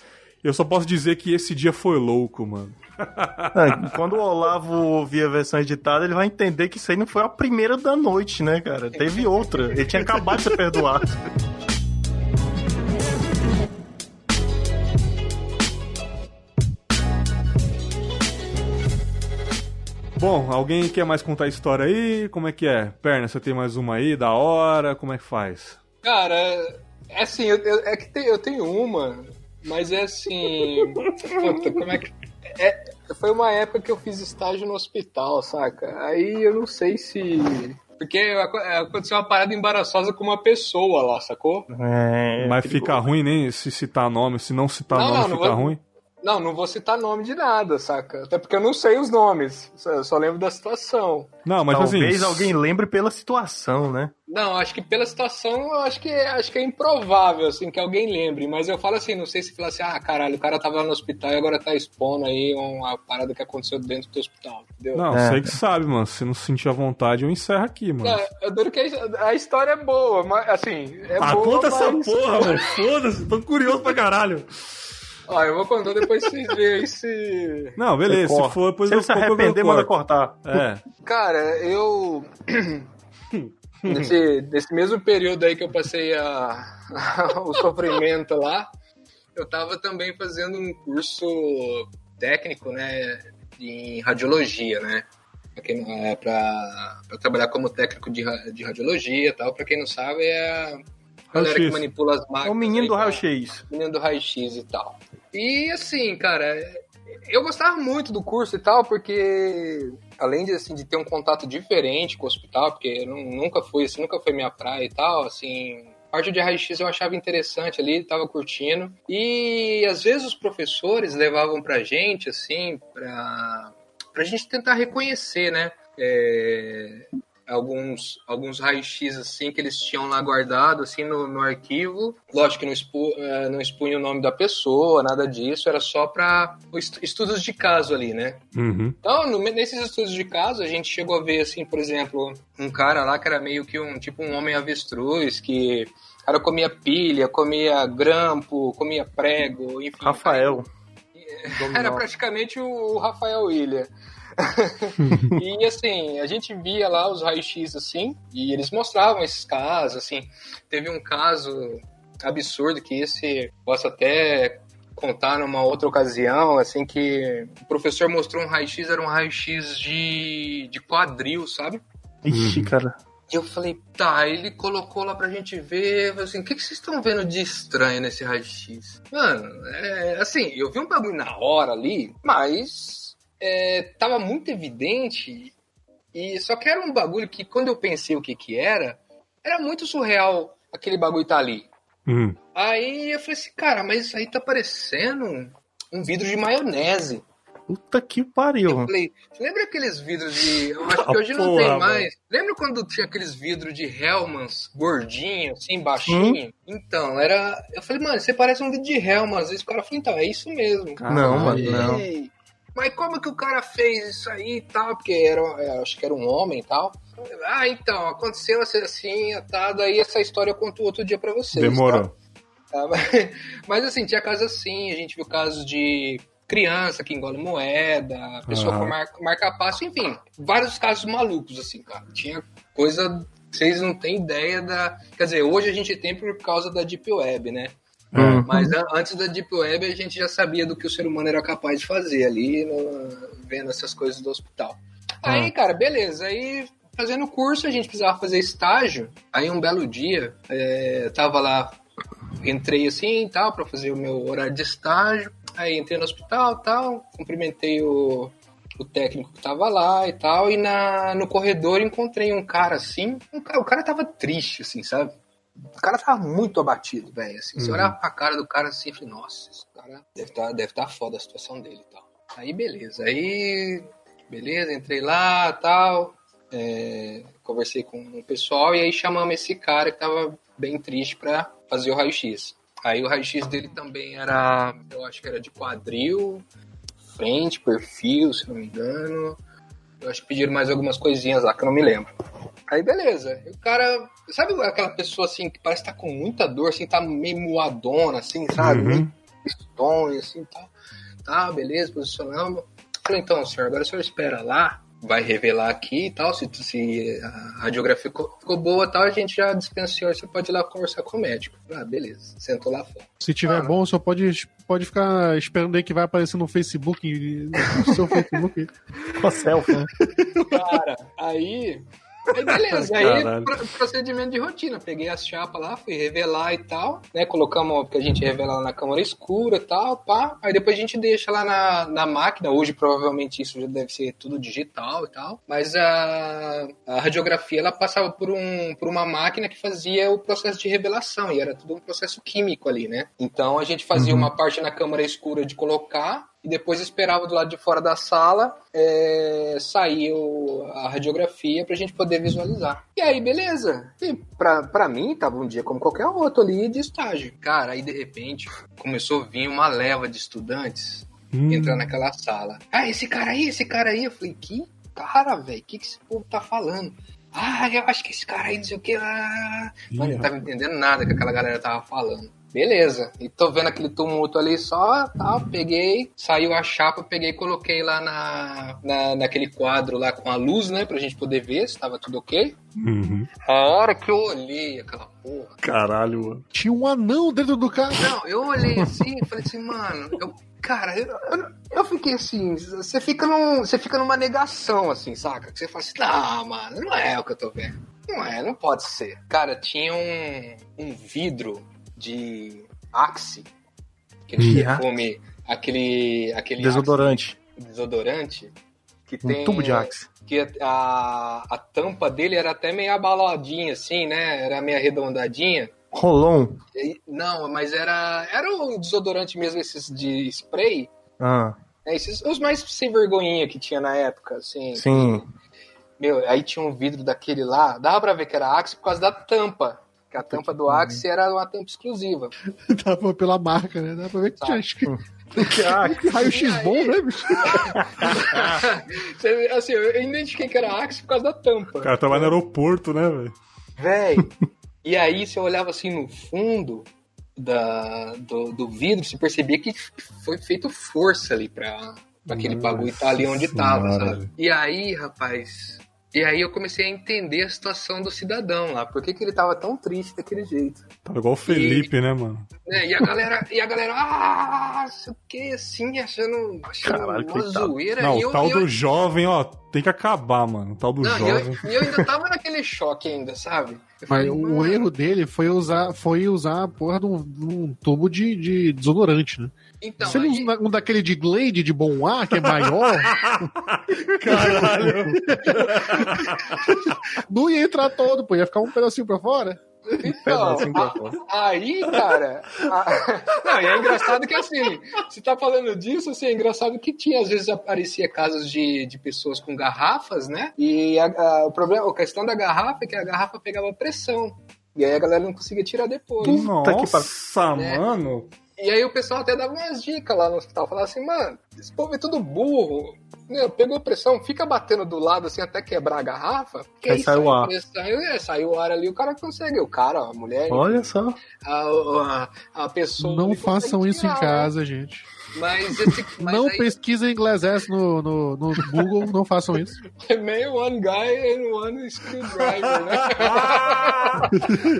Eu só posso dizer que esse dia foi louco, mano. [LAUGHS] É, quando o Olavo ouvir a versão editada, ele vai entender que isso aí não foi a primeira da noite, né, cara? Teve outra. Ele tinha acabado de ser perdoado. [LAUGHS] Bom, alguém quer mais contar a história aí? Como é que é? Perna, você tem mais uma aí, da hora? Como é que faz? Cara, é assim, eu, eu- é que tem- eu tenho uma, mas é assim. [LAUGHS] puta, como é que. É, foi uma época que eu fiz estágio no hospital, saca? Aí eu não sei se. Porque aco- aconteceu uma parada embaraçosa com uma pessoa lá, sacou? É, Mas fica ruim nem se citar nome, se não citar Não, nome não, não fica vou- ruim? Não, não vou citar nome de nada, saca? Até porque eu não sei os nomes, só, eu só lembro da situação. Não, mas Talvez assim. alguém lembre pela situação, né? Não, acho que pela situação, eu acho que, acho que é improvável, assim, que alguém lembre. Mas eu falo assim, não sei se fala assim, ah, caralho, o cara tava lá no hospital e agora tá expondo aí uma parada que aconteceu dentro do hospital, entendeu? Não, É. sei que sabe, mano. Se não sentir a vontade, eu encerro aqui, mano. É, eu duro que a, a história é boa, mas assim, é ah, boa, conta mas... essa porra, mano. Foda-se, tô curioso pra caralho. Ó, eu vou contar depois vocês verem se... Não, beleza, se for, depois Se eu se eu arrepender, manda cortar. É. Cara, eu... [LAUGHS] nesse, nesse mesmo período aí que eu passei a, [LAUGHS] o sofrimento lá, eu tava também fazendo um curso técnico, né, em radiologia, né? Não- é, trabalhar como técnico de, de radiologia e tal, pra quem não sabe, é galera que manipula as máquinas. É o menino aí do pra- raio-x. menino do raio-x e tal. E assim, cara, eu gostava muito do curso e tal, porque além de, assim, de ter um contato diferente com o hospital, porque nunca fui, assim, nunca foi minha praia e tal, assim, parte de raio-x eu achava interessante ali, tava curtindo. E às vezes os professores levavam pra gente, assim, pra, pra gente tentar reconhecer, né? É, alguns, alguns raios-x assim que eles tinham lá guardado assim no, no arquivo. Lógico que não, expu, eh, não expunha o nome da pessoa, nada disso, era só para estudos de caso ali, né? Uhum. Então, no- nesses estudos de caso, a gente chegou a ver, assim, por exemplo, um cara lá que era meio que um tipo um homem avestruz, que o cara comia pilha, comia grampo, comia prego, enfim. Rafael. [LAUGHS] Era praticamente o Rafael William. [LAUGHS] e assim, a gente via lá os raios-x assim, e eles mostravam esses casos, assim. Teve um caso absurdo que esse posso até contar numa outra ocasião, assim, que o professor mostrou um raio-x, era um raio-x de, de quadril, sabe? Ixi, cara. eu falei, tá, ele colocou lá pra gente ver, falei assim, o que, que vocês estão vendo de estranho nesse raio-x? Mano, é, assim, eu vi um bagulho na hora ali, mas é, tava muito evidente, e só que era um bagulho que quando eu pensei o que que era, era muito surreal aquele bagulho tá ali. Hum. Aí eu falei assim, cara, mas isso aí tá parecendo um vidro de maionese. Puta que pariu. Falei, lembra aqueles vidros de. Eu acho que hoje não Porra, tem mano. mais. Lembra quando tinha aqueles vidros de Hellmans gordinho, assim, baixinho? Então, era. Eu falei, mano, você parece um vidro de Hellmans. Aí o cara falou, então, é isso mesmo. Não, mano, não. Mas como que o cara fez isso aí e tal? Porque era, acho que era um homem e tal. Ah, então, aconteceu assim, tá, daí essa história eu conto outro dia pra vocês. Demorou. tá? [LAUGHS] Tá, mas, assim, tinha casos assim, a gente viu casos de criança que engole moeda, pessoa Aham. com marca, marca passo, enfim, vários casos malucos, assim, cara. Tinha coisa. Vocês não têm ideia da. Quer dizer, hoje a gente tem por causa da Deep Web, né? Hum. Mas a- antes da Deep Web a gente já sabia do que o ser humano era capaz de fazer ali, no- vendo essas coisas do hospital. Aí, cara, beleza. Aí, fazendo curso, a gente precisava fazer estágio. Aí, um belo dia, é, tava lá, entrei assim e tal, pra fazer o meu horário de estágio. Aí, entrei no hospital tal, cumprimentei o, o técnico que tava lá e tal. E na, no corredor encontrei um cara assim. um o cara tava triste, assim, sabe? O cara tava muito abatido, velho. Assim. Você Uhum. olhava pra cara do cara assim e falei, nossa, esse cara deve tá, deve tá foda a situação dele e tal. Aí beleza. Aí, beleza, entrei lá tal. é, conversei com o pessoal e aí chamamos esse cara que tava bem triste pra fazer o raio-x. Aí o raio-x dele também era, eu acho que era de quadril, frente, perfil, se não me engano. Eu acho que pediram mais algumas coisinhas lá que eu não me lembro. Aí beleza. E o cara. Sabe aquela pessoa assim que parece que tá com muita dor, assim, tá meio moadona, assim, sabe? Uhum. Meio estonho, assim tal. Tá, beleza, posicionamos. Falei, então, senhor, agora o senhor espera lá, vai revelar aqui e tal. Se, se a radiografia ficou, ficou boa e tal, a gente já dispensa o senhor, você pode ir lá conversar com o médico. Ah, beleza. Sentou lá fora. Se tiver Ah. bom, só pode, pode ficar esperando aí que vai aparecer no Facebook, no seu Facebook. [LAUGHS] Uma selfie, né? Cara, aí. Aí beleza, aí pro- procedimento de rotina. Peguei as chapas lá, fui revelar e tal, né? Colocamos, porque a gente revela lá na câmara escura e tal, pá. Aí depois a gente deixa lá na, na máquina. Hoje provavelmente isso já deve ser tudo digital e tal. Mas a, a radiografia ela passava por, um, por uma máquina que fazia o processo de revelação. E era tudo um processo químico ali, né? Então a gente fazia uma parte na câmara escura de colocar e depois esperava do lado de fora da sala é, a radiografia pra gente poder visualizar. E aí, beleza. E pra, pra mim, tava um dia como qualquer outro ali de estágio. Cara, aí de repente começou a vir uma leva de estudantes Hum. entrar naquela sala. Ah, esse cara aí, esse cara aí. Eu falei, que cara, velho? O que, que esse povo tá falando? Ah, eu acho que esse cara aí, não sei o que. Ah. Mano, não tava entendendo nada que aquela galera tava falando. Beleza. E tô vendo aquele tumulto ali só, tal. Peguei, saiu a chapa, peguei e coloquei lá na, na, naquele quadro lá com a luz, né? Pra gente poder ver se tava tudo ok. Uhum. A hora que eu olhei aquela porra. Caralho, mano. Tinha um anão dentro do carro. Não, eu olhei assim e falei assim, mano, eu, cara, eu, eu, eu fiquei assim, você fica, num, você fica numa negação, assim, saca? Que você fala assim, não, mano, não é o que eu tô vendo. Não é, não pode ser. Cara, tinha um, um vidro de Axe, aquele Ih, perfume, aquele, aquele Desodorante. Axe desodorante, que Um tem... tubo de Axe. Que a, a tampa dele era até meio abaladinha, assim, né? Era meio arredondadinha. Rolon. Não, mas era era o desodorante mesmo, esses de spray. Ah, né, esses, os mais sem vergonhinha que tinha na época, assim. sim. Meu, aí tinha um vidro daquele lá, dava pra ver que era Axe por causa da tampa. Que a tampa do Axe era uma tampa exclusiva. [LAUGHS] Tava pela marca, né? Dá pra ver que Tá. tinha escrito. Ah, Raio-X bom, né, bicho? [LAUGHS] Assim, eu identifiquei que era Axe por causa da tampa. O cara tava no aeroporto, né, velho? Véi. [LAUGHS] e aí você olhava assim no fundo da, do, do vidro, você percebia que foi feito força ali pra, pra aquele bagulho estar ali onde tava, Senhora, sabe? E aí, rapaz. E aí eu comecei a entender a situação do cidadão lá. Por que, que ele tava tão triste daquele jeito? Tava igual o Felipe, né, mano? né? E a galera, e a galera, ah, sei o que, assim, achando, achando Caralho, uma zoeira. Não, e eu, o tal e eu- do jovem, ó, tem que acabar, mano. O tal do não, e eu, jovem. e eu ainda tava naquele choque ainda, sabe? Eu Mas falei, o, "Mano, o erro dele foi usar, foi usar a porra de um, de um tubo de, de desodorante, né? Então, Se ele aí- usa um daquele de Glade de bom ar, que é maior, [LAUGHS] Caralho. não ia entrar todo, pô, ia ficar um pedacinho pra fora. Então, a- aí, cara. a- [LAUGHS] Não, e é engraçado que assim, você tá falando disso, assim, é engraçado que tinha, às vezes aparecia casos de, de pessoas com garrafas, né? E a, a- o problema, a questão da garrafa é que a garrafa pegava pressão. E aí a galera não conseguia tirar depois. Puta que Nossa, É. E aí o pessoal até dava umas dicas lá no hospital. Falava assim, mano, esse povo é tudo burro. Né, pegou pressão, fica batendo do lado assim até quebrar a garrafa. Que Aí sai o ar. Pressão, é, sai o ar ali, o cara consegue. O cara, a mulher, Olha só. a, a, a pessoa. Não façam isso em né? casa, gente. Mas esse. Mas não aí, pesquisem inglês S no, no, no Google, não façam isso. meio one guy and one screwdriver, né?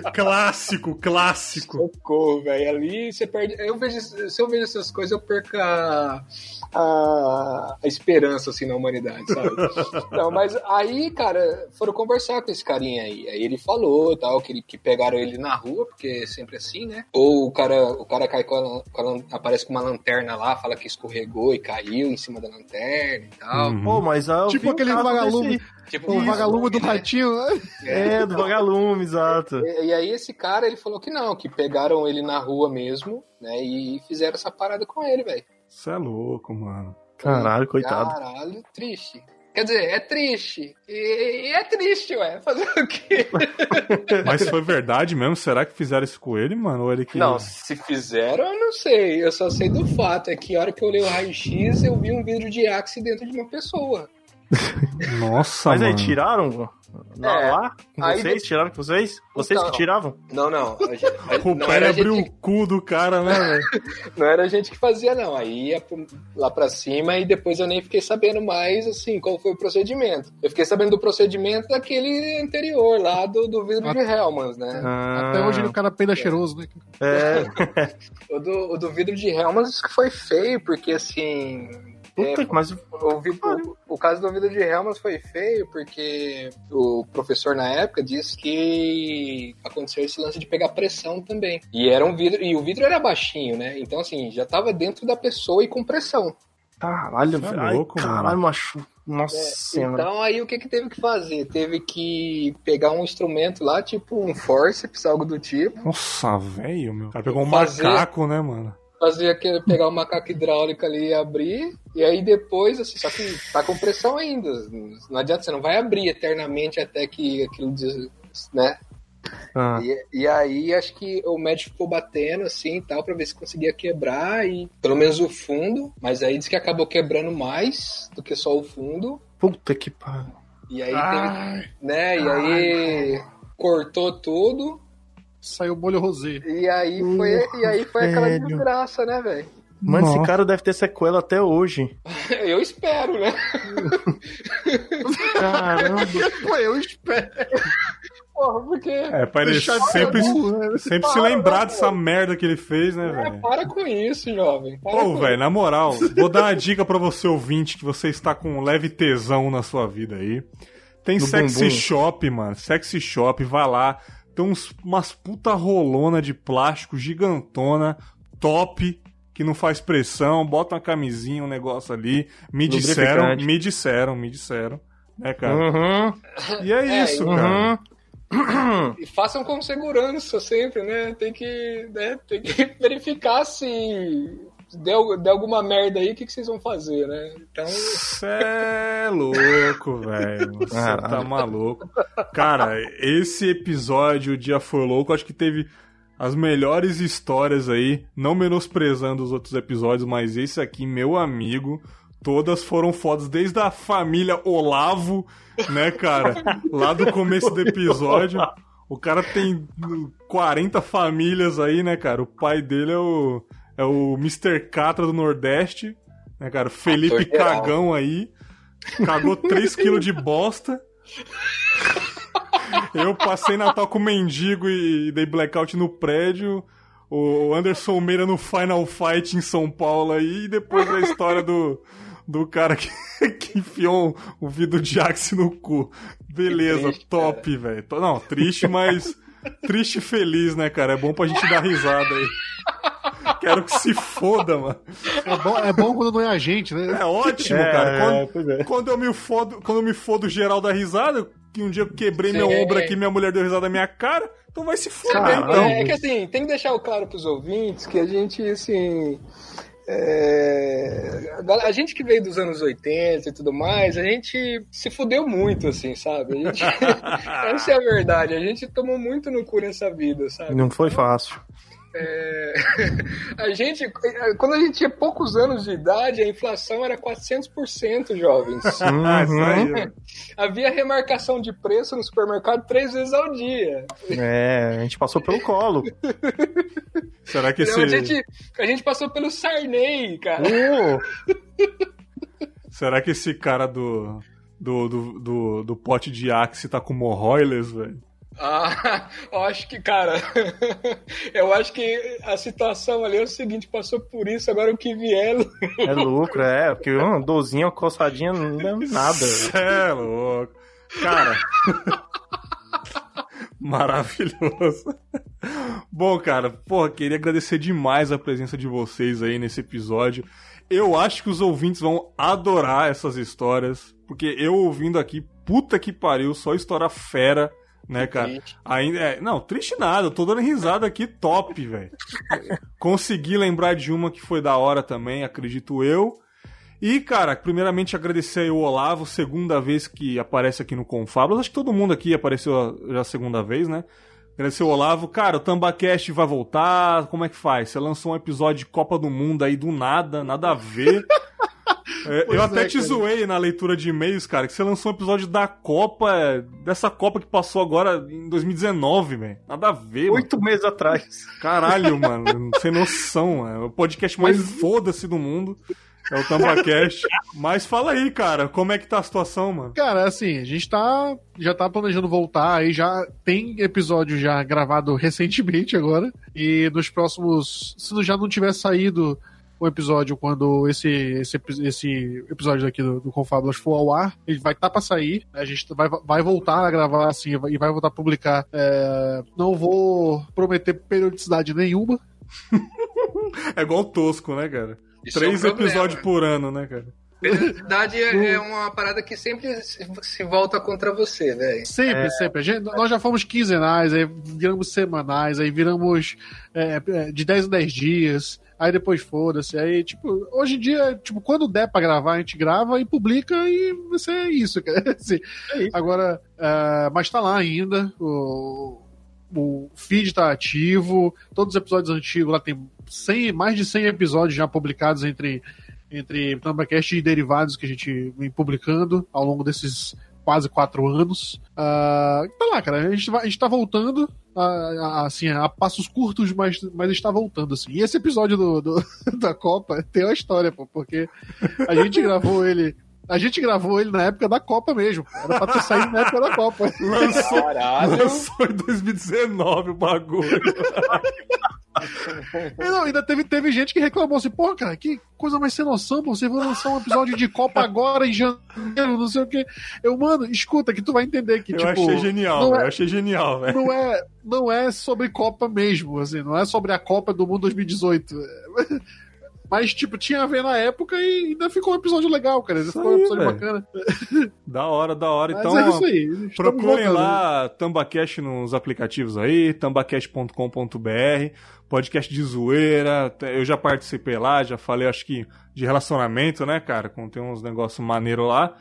[LAUGHS] clássico, clássico. Socorro, velho. Ali você perde. Eu vejo, se eu vejo essas coisas, eu perco a, a, a esperança assim na humanidade, sabe? [LAUGHS] Não, mas aí, cara, foram conversar com esse carinha aí. Aí ele falou tal, que, ele- que pegaram ele na rua, porque é sempre assim, né? Ou o cara, o cara cai com a, com a aparece com uma lanterna lá, fala que escorregou e caiu em cima da lanterna e tal. Uhum. Pô, mas eu Tipo um aquele caso vagalume. Tipo, O vagalume do né? ratinho. né? É, do vagalume, exato. E, e aí esse cara, ele falou que não, que pegaram ele na rua mesmo, né? E fizeram essa parada com ele, velho. Você é louco, mano. Caralho, coitado. Caralho, triste. Quer dizer, é triste. E, e é triste, ué. [LAUGHS] Fazer o quê? [LAUGHS] Mas foi verdade mesmo? Será que fizeram isso com ele, mano? Ou ele que. Não, se fizeram, eu não sei. Eu só sei do fato. É que a hora que eu olhei o raio-x, eu vi um vidro de Axe dentro de uma pessoa. [LAUGHS] Nossa, Mas aí, mano. tiraram na, É. lá? Com Aí vocês? Tiraram com vocês? Vocês Então. que tiravam? Não, não. A gente, [LAUGHS] a- O não, pé era a abriu gente, o cu do cara, né, velho? [LAUGHS] não era a gente que fazia, não. Aí ia lá pra cima e depois eu nem fiquei sabendo mais, assim, qual foi o procedimento. Eu fiquei sabendo do procedimento daquele anterior, lá do, do vidro de Hellmans, né? Até hoje o cara peida cheiroso, né? É. [LAUGHS] O do, o do vidro de Helmans foi feio, porque assim. Puta, é, mas o, vi- o- o caso do vidro de Helmans foi feio, porque o professor na época disse que aconteceu esse lance de pegar pressão também. E era um vidro, e o vidro era baixinho, né? Então, assim, já tava dentro da pessoa e com pressão. Caralho, é velho. Ai, louco, caralho, mano. macho. Nossa senhora. Então aí o que que teve que fazer? Teve que pegar um instrumento lá, tipo um forceps, algo do tipo. Nossa, velho, meu. O cara pegou um Fazer- macaco, né, mano? Fazer aquele, pegar o macaco hidráulico ali e abrir, e aí depois, assim, só que tá com pressão ainda. Não adianta, você não vai abrir eternamente até que aquilo, des- né? Ah. E, e aí acho que o médico ficou batendo assim e tal, pra ver se conseguia quebrar, e pelo menos o fundo, mas aí disse que acabou quebrando mais do que só o fundo, Puta que pariu. e aí Ai, teve, né? E aí cortou tudo, saiu bolho rosé. e aí foi, e aí foi aquela desgraça, né, velho? Mano, esse Nossa. cara deve ter sequela até hoje. [LAUGHS] Eu espero, né? Caramba. [LAUGHS] Pô, eu espero. Porra, porque. É, pra ele Deixar de sempre, burro, né? sempre se Para, lembrar né, dessa merda que ele fez, né, É, velho? para com isso, jovem. Para Pô, velho, na moral, [LAUGHS] vou dar uma dica pra você ouvinte que você está com um leve tesão na sua vida aí. Tem Do sexy bumbum. shop, mano. Sexy shop, vai lá. Tem uns, umas puta rolona de plástico gigantona, top, que não faz pressão. Bota uma camisinha, um negócio ali. Me disseram, me disseram, me disseram. Né, cara? Uhum. E é É, isso, uhum. cara. [CLEARS THROAT] E façam com segurança sempre, né? Tem que, né? Tem que [LAUGHS] verificar se der, der alguma merda aí, o que, que vocês vão fazer, né? Então, Cê é louco, velho. Você Caralho. tá maluco. Cara, esse episódio, o Dia Foi Louco, acho que teve as melhores histórias aí, não menosprezando os outros episódios, mas esse aqui, meu amigo, todas foram fodas, desde a família Olavo, né, cara? Lá do começo do episódio. O cara tem 40 famílias aí, né, cara? O pai dele é o, é o Mr. Catra do Nordeste, né, cara? Felipe Ator geral. Cagão aí. Cagou 3kg [LAUGHS] de bosta. Eu passei Natal com mendigo e dei blackout no prédio. o Anderson Meira no Final Fight em São Paulo aí, e depois a história do, do cara que, [LAUGHS] que enfiou o vidro de Axe no cu. Beleza, triste, top, velho. Não, triste, mas triste e feliz, né, cara? É bom pra gente dar risada aí. [LAUGHS] Quero que se foda, mano. É bom, é bom quando não é a gente, né? É ótimo, é, cara. Quando, é. quando, eu me fodo, quando eu me fodo geral da risada, que um dia eu quebrei Sim. meu ombro aqui minha mulher deu risada na minha cara, então vai se foder, então. É, é que assim, tem que deixar claro pros ouvintes que a gente, assim. É... A gente que veio dos anos 80 e tudo mais, a gente se fudeu muito, assim, sabe? Gente... [LAUGHS] [LAUGHS] Essa é a verdade. A gente tomou muito no cu nessa vida, sabe? Não foi fácil. É... [LAUGHS] a gente, quando a gente tinha poucos anos de idade, a inflação era 400%, jovens. [LAUGHS] Uhum. Havia remarcação de preço no supermercado três vezes ao dia. É, a gente passou pelo colo. [LAUGHS] Será que esse... a, gente, a gente passou pelo Sarney, cara. Uh! Será que esse cara do, do, do, do, do pote de Axe tá com hemorroides, velho? Ah, [LAUGHS] eu acho que, cara, [LAUGHS] eu acho que a situação ali é o seguinte, passou por isso, agora o que vier é lucro. É porque uma dorzinha, uma coçadinha não é nada. É louco. Cara, [LAUGHS] maravilhoso. Bom, cara, porra, queria agradecer demais a presença de vocês aí nesse episódio. Eu acho que os ouvintes vão adorar essas histórias, porque eu ouvindo aqui, puta que pariu, só história fera né, cara? Ainda é, não, triste nada, eu tô dando risada aqui top, velho. [LAUGHS] Consegui lembrar de uma que foi da hora também, acredito eu. E, cara, primeiramente agradecer aí o Olavo, segunda vez que aparece aqui no Confablas. Acho que todo mundo aqui apareceu já a segunda vez, né? Agradecer o Olavo. Cara, o Tambacast vai voltar. Como é que faz? Você lançou um episódio de Copa do Mundo aí do nada, nada a ver. [LAUGHS] É, eu até é, te cara. zoei na leitura de e-mails, cara, que você lançou um episódio da Copa, dessa Copa que passou agora em 2019, velho. Nada a ver, Oito meses atrás. Caralho, [LAUGHS] mano. sem noção, mano. O podcast mais Mas... foda-se do mundo. É o Tambacast. Mas fala aí, cara, como é que tá a situação, mano? Cara, assim, a gente tá. Já tá planejando voltar, aí já tem episódio já gravado recentemente agora. E nos próximos. Se já não tiver saído o episódio quando esse, esse, esse episódio aqui do, do Confábulas for ao ar. Ele vai estar tá para sair. A gente vai, vai voltar a gravar assim e vai voltar a publicar. É, não vou prometer periodicidade nenhuma. [LAUGHS] é igual tosco, né, cara? Isso Três é um episódios por ano, né, cara? Periodicidade é, [LAUGHS] é uma parada que sempre se volta contra você, velho. Sempre, é... sempre. Gente, nós já fomos quinzenais, aí viramos semanais, aí viramos é, é de 10 em 10 dias aí depois foda-se. Aí, tipo, hoje em dia, tipo, quando der pra gravar, a gente grava e publica e você é isso, [LAUGHS] cara. Assim, é isso. Agora, uh, mas tá lá ainda, o, o feed tá ativo, todos os episódios antigos lá tem 100, mais de 100 episódios já publicados entre entre Tambacast e derivados que a gente vem publicando ao longo desses quase quatro anos. Uh, tá lá, cara. A gente, vai, a gente tá voltando, a, a, assim, a passos curtos, mas, mas está voltando, assim. E esse episódio do, do [LAUGHS] da Copa tem uma história, pô, porque a gente gravou ele a gente gravou ele na época da Copa mesmo. Era pra ter saído na época da Copa. Lançou, lançou em 2019 o bagulho. [LAUGHS] não, ainda teve, teve gente que reclamou assim, pô, cara, que coisa mais sem noção, pô, você vai lançar um episódio de Copa agora em janeiro, não sei o que. Eu, mano, escuta que tu vai entender que, eu tipo... achei genial, é, eu achei genial, velho. Não é, não é sobre Copa mesmo, assim, não é sobre a Copa do Mundo 2018. Mas, tipo, tinha a ver na época e ainda ficou um episódio legal, cara. Ainda ficou um episódio véio. bacana. [LAUGHS] Da hora, da hora. Mas então, é isso aí. procurem lá Tambacash nos aplicativos aí, tambacast.com.br, podcast de zoeira. Eu já participei lá, já falei, acho que, de relacionamento, né, cara? Tem uns negócios maneiros lá.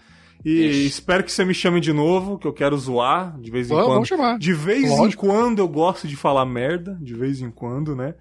E Ixi. espero que você me chame de novo, que eu quero zoar de vez em quando. Vamos chamar. De vez Lógico. em quando eu gosto de falar merda, de vez em quando, né?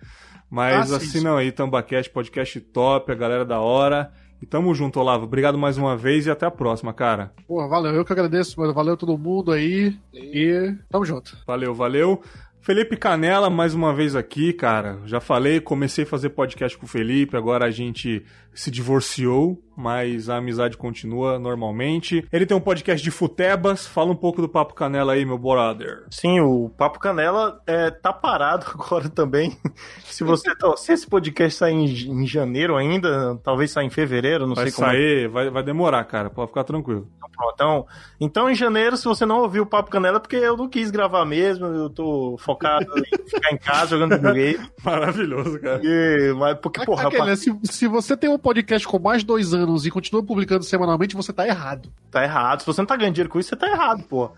Mas ah, assinam aí, Tambacast, podcast top, a galera da hora. E tamo junto, Olavo. Obrigado mais uma vez e até a próxima, cara. Pô, valeu. Eu que agradeço, valeu todo mundo aí. E tamo junto. Valeu, valeu. Felipe Canela, mais uma vez aqui, cara. Já falei, comecei a fazer podcast com o Felipe, agora a gente se divorciou. mas a amizade continua normalmente. Ele tem um podcast de futebas. Fala um pouco do Papo Canela aí, meu brother. Sim, o Papo Canela é, tá parado [LAUGHS] agora também. se você tá, se esse podcast sair em, em, janeiro ainda, talvez saia em fevereiro, não vai sei como. Vai sair, vai, demorar, cara. Pode ficar tranquilo. Então, então, em janeiro, se você não ouviu o Papo Canela, é porque eu não quis gravar mesmo, eu tô focado em ficar em casa jogando videogame. [LAUGHS] Maravilhoso, cara. E, mas porque, porra, Aquele, né? se, se você tem um podcast com mais de dois anos e continua publicando semanalmente, você tá errado. Tá errado. Se você não tá ganhando dinheiro com isso, você tá errado, pô.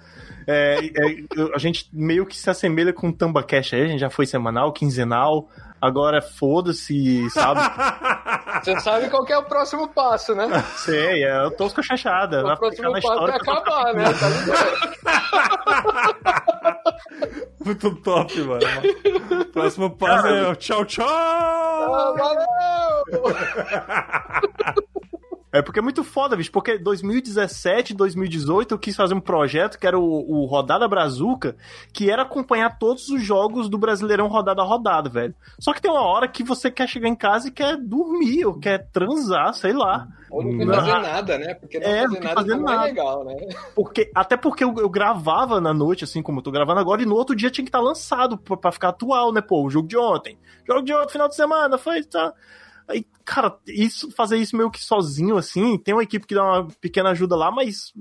É, é, a gente meio que se assemelha com o Tambacash aí, a gente já foi semanal, quinzenal, agora foda-se, sabe? [LAUGHS] Você sabe qual é o próximo passo, né? Sei, é o Tosco Chachada. O [LAUGHS] próximo passo é acabar, né? Tá Muito top, mano. O próximo passo é o tchau, tchau! Ah, valeu! [LAUGHS] É porque é muito foda, bicho. Porque 2017, 2018 eu quis fazer um projeto que era o, o, Rodada Brazuca, que era acompanhar todos os jogos do Brasileirão rodada a rodada, velho. Só que tem uma hora que você quer chegar em casa e quer dormir, ou quer transar, sei lá. Ou não quer fazer nada, né? Porque não é, fazer nada fazer é nada. é legal, né? Porque, até porque eu, eu, gravava na noite, assim como eu tô gravando agora, e no outro dia tinha que estar lançado pra, pra ficar atual, né? Pô, o jogo de ontem. Jogo de ontem, final de semana, foi. Tá cara, isso, fazer isso meio que sozinho, assim, tem uma equipe que dá uma pequena ajuda lá, mas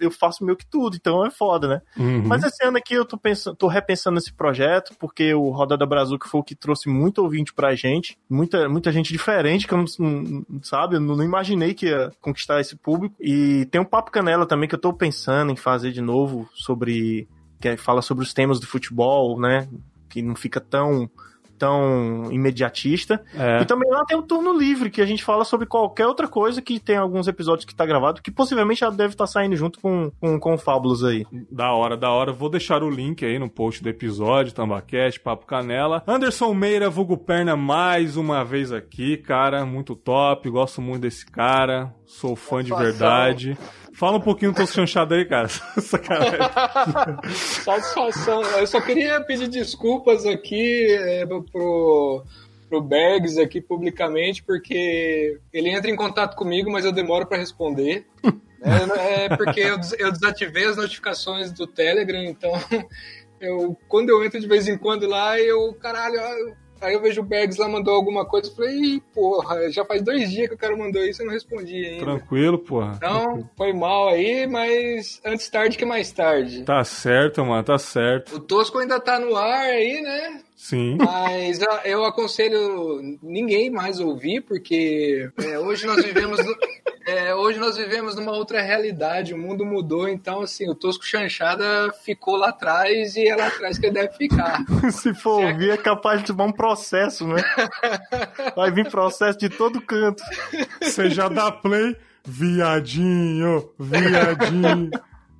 eu faço meio que tudo, então é foda, né? Uhum. Mas esse ano aqui eu tô, pensando, tô repensando esse projeto, porque o Rodada Brazuca foi o que trouxe muito ouvinte pra gente, muita, muita gente diferente, que eu não, sabe, eu não imaginei que ia conquistar esse público. E tem um Papo Canela também que eu tô pensando em fazer de novo sobre. que fala sobre os temas do futebol, né? Que não fica tão tão imediatista. É. E também lá tem o turno livre, que a gente fala sobre qualquer outra coisa que tem alguns episódios que tá gravado, que possivelmente já deve estar tá saindo junto com, com, com o Fábulos aí. Da hora, da hora. Vou deixar o link aí no post do episódio, Tambaquete, Papo Canela. Anderson Meira, vulgo perna, mais uma vez aqui, cara, muito top, gosto muito desse cara, sou fã de verdade. Fala um pouquinho do teu chanchado aí, cara. [LAUGHS] Sacanagem. [LAUGHS] Satisfação. Eu só queria pedir desculpas aqui é, pro, pro Bergs aqui publicamente, porque ele entra em contato comigo, mas eu demoro para responder. [LAUGHS] É, é, porque eu, eu desativei as notificações do Telegram, então eu, quando eu entro de vez em quando lá, eu, caralho, Aí eu vejo o Bergs lá mandou alguma coisa e falei, Ih, porra, já faz dois dias que o cara mandou isso e eu não respondi ainda. Tranquilo, porra. Então, Tranquilo. foi mal aí, mas antes tarde que mais tarde. Tá certo, mano, tá certo. O Tosco ainda tá no ar aí, né? Sim. Mas eu aconselho ninguém mais ouvir, porque é, hoje nós vivemos. No, [LAUGHS] é, hoje nós vivemos numa outra realidade, o mundo mudou, então assim, o Tosco Chanchada ficou lá atrás e é lá atrás que ele deve ficar. [LAUGHS] Se for ouvir, é capaz de tomar um processo, né? [LAUGHS] Vai vir processo de todo canto. Você já dá play, viadinho, viadinho.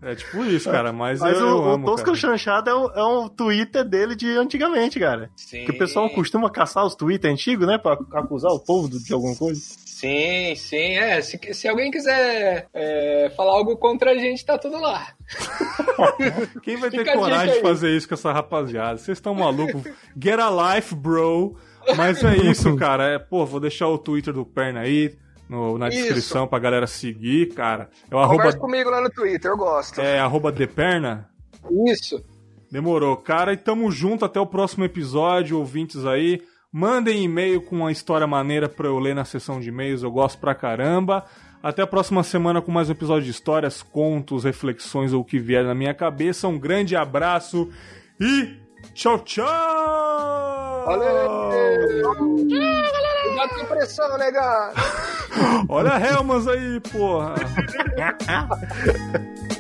É tipo isso, cara, mas, mas eu, o, eu amo, o Tosco Chanchada é, é um Twitter dele de antigamente, cara. Sim. Que o pessoal costuma caçar os Twitter antigos, né? Pra acusar o povo de alguma coisa. Sim, sim, é. Se, se alguém quiser é, falar algo contra a gente, tá tudo lá. [LAUGHS] Quem vai ter coragem de fazer isso com essa rapaziada? Vocês estão malucos? Get a life, bro. Mas é [LAUGHS] isso, cara. É, pô, vou deixar o Twitter do Perna aí no, na Isso. descrição pra galera seguir, cara. É o arroba... comigo lá no Twitter, eu gosto. É arroba Deperna? Isso. Demorou, cara. E tamo junto até o próximo episódio, ouvintes aí. Mandem e-mail com uma história maneira pra eu ler na sessão de e-mails, eu gosto pra caramba. Até a próxima semana com mais um episódio de histórias, contos, reflexões ou o que vier na minha cabeça. Um grande abraço e tchau, tchau! Valeu! Cuidado com impressão, negado! Olha a Helmans aí, porra! [LAUGHS]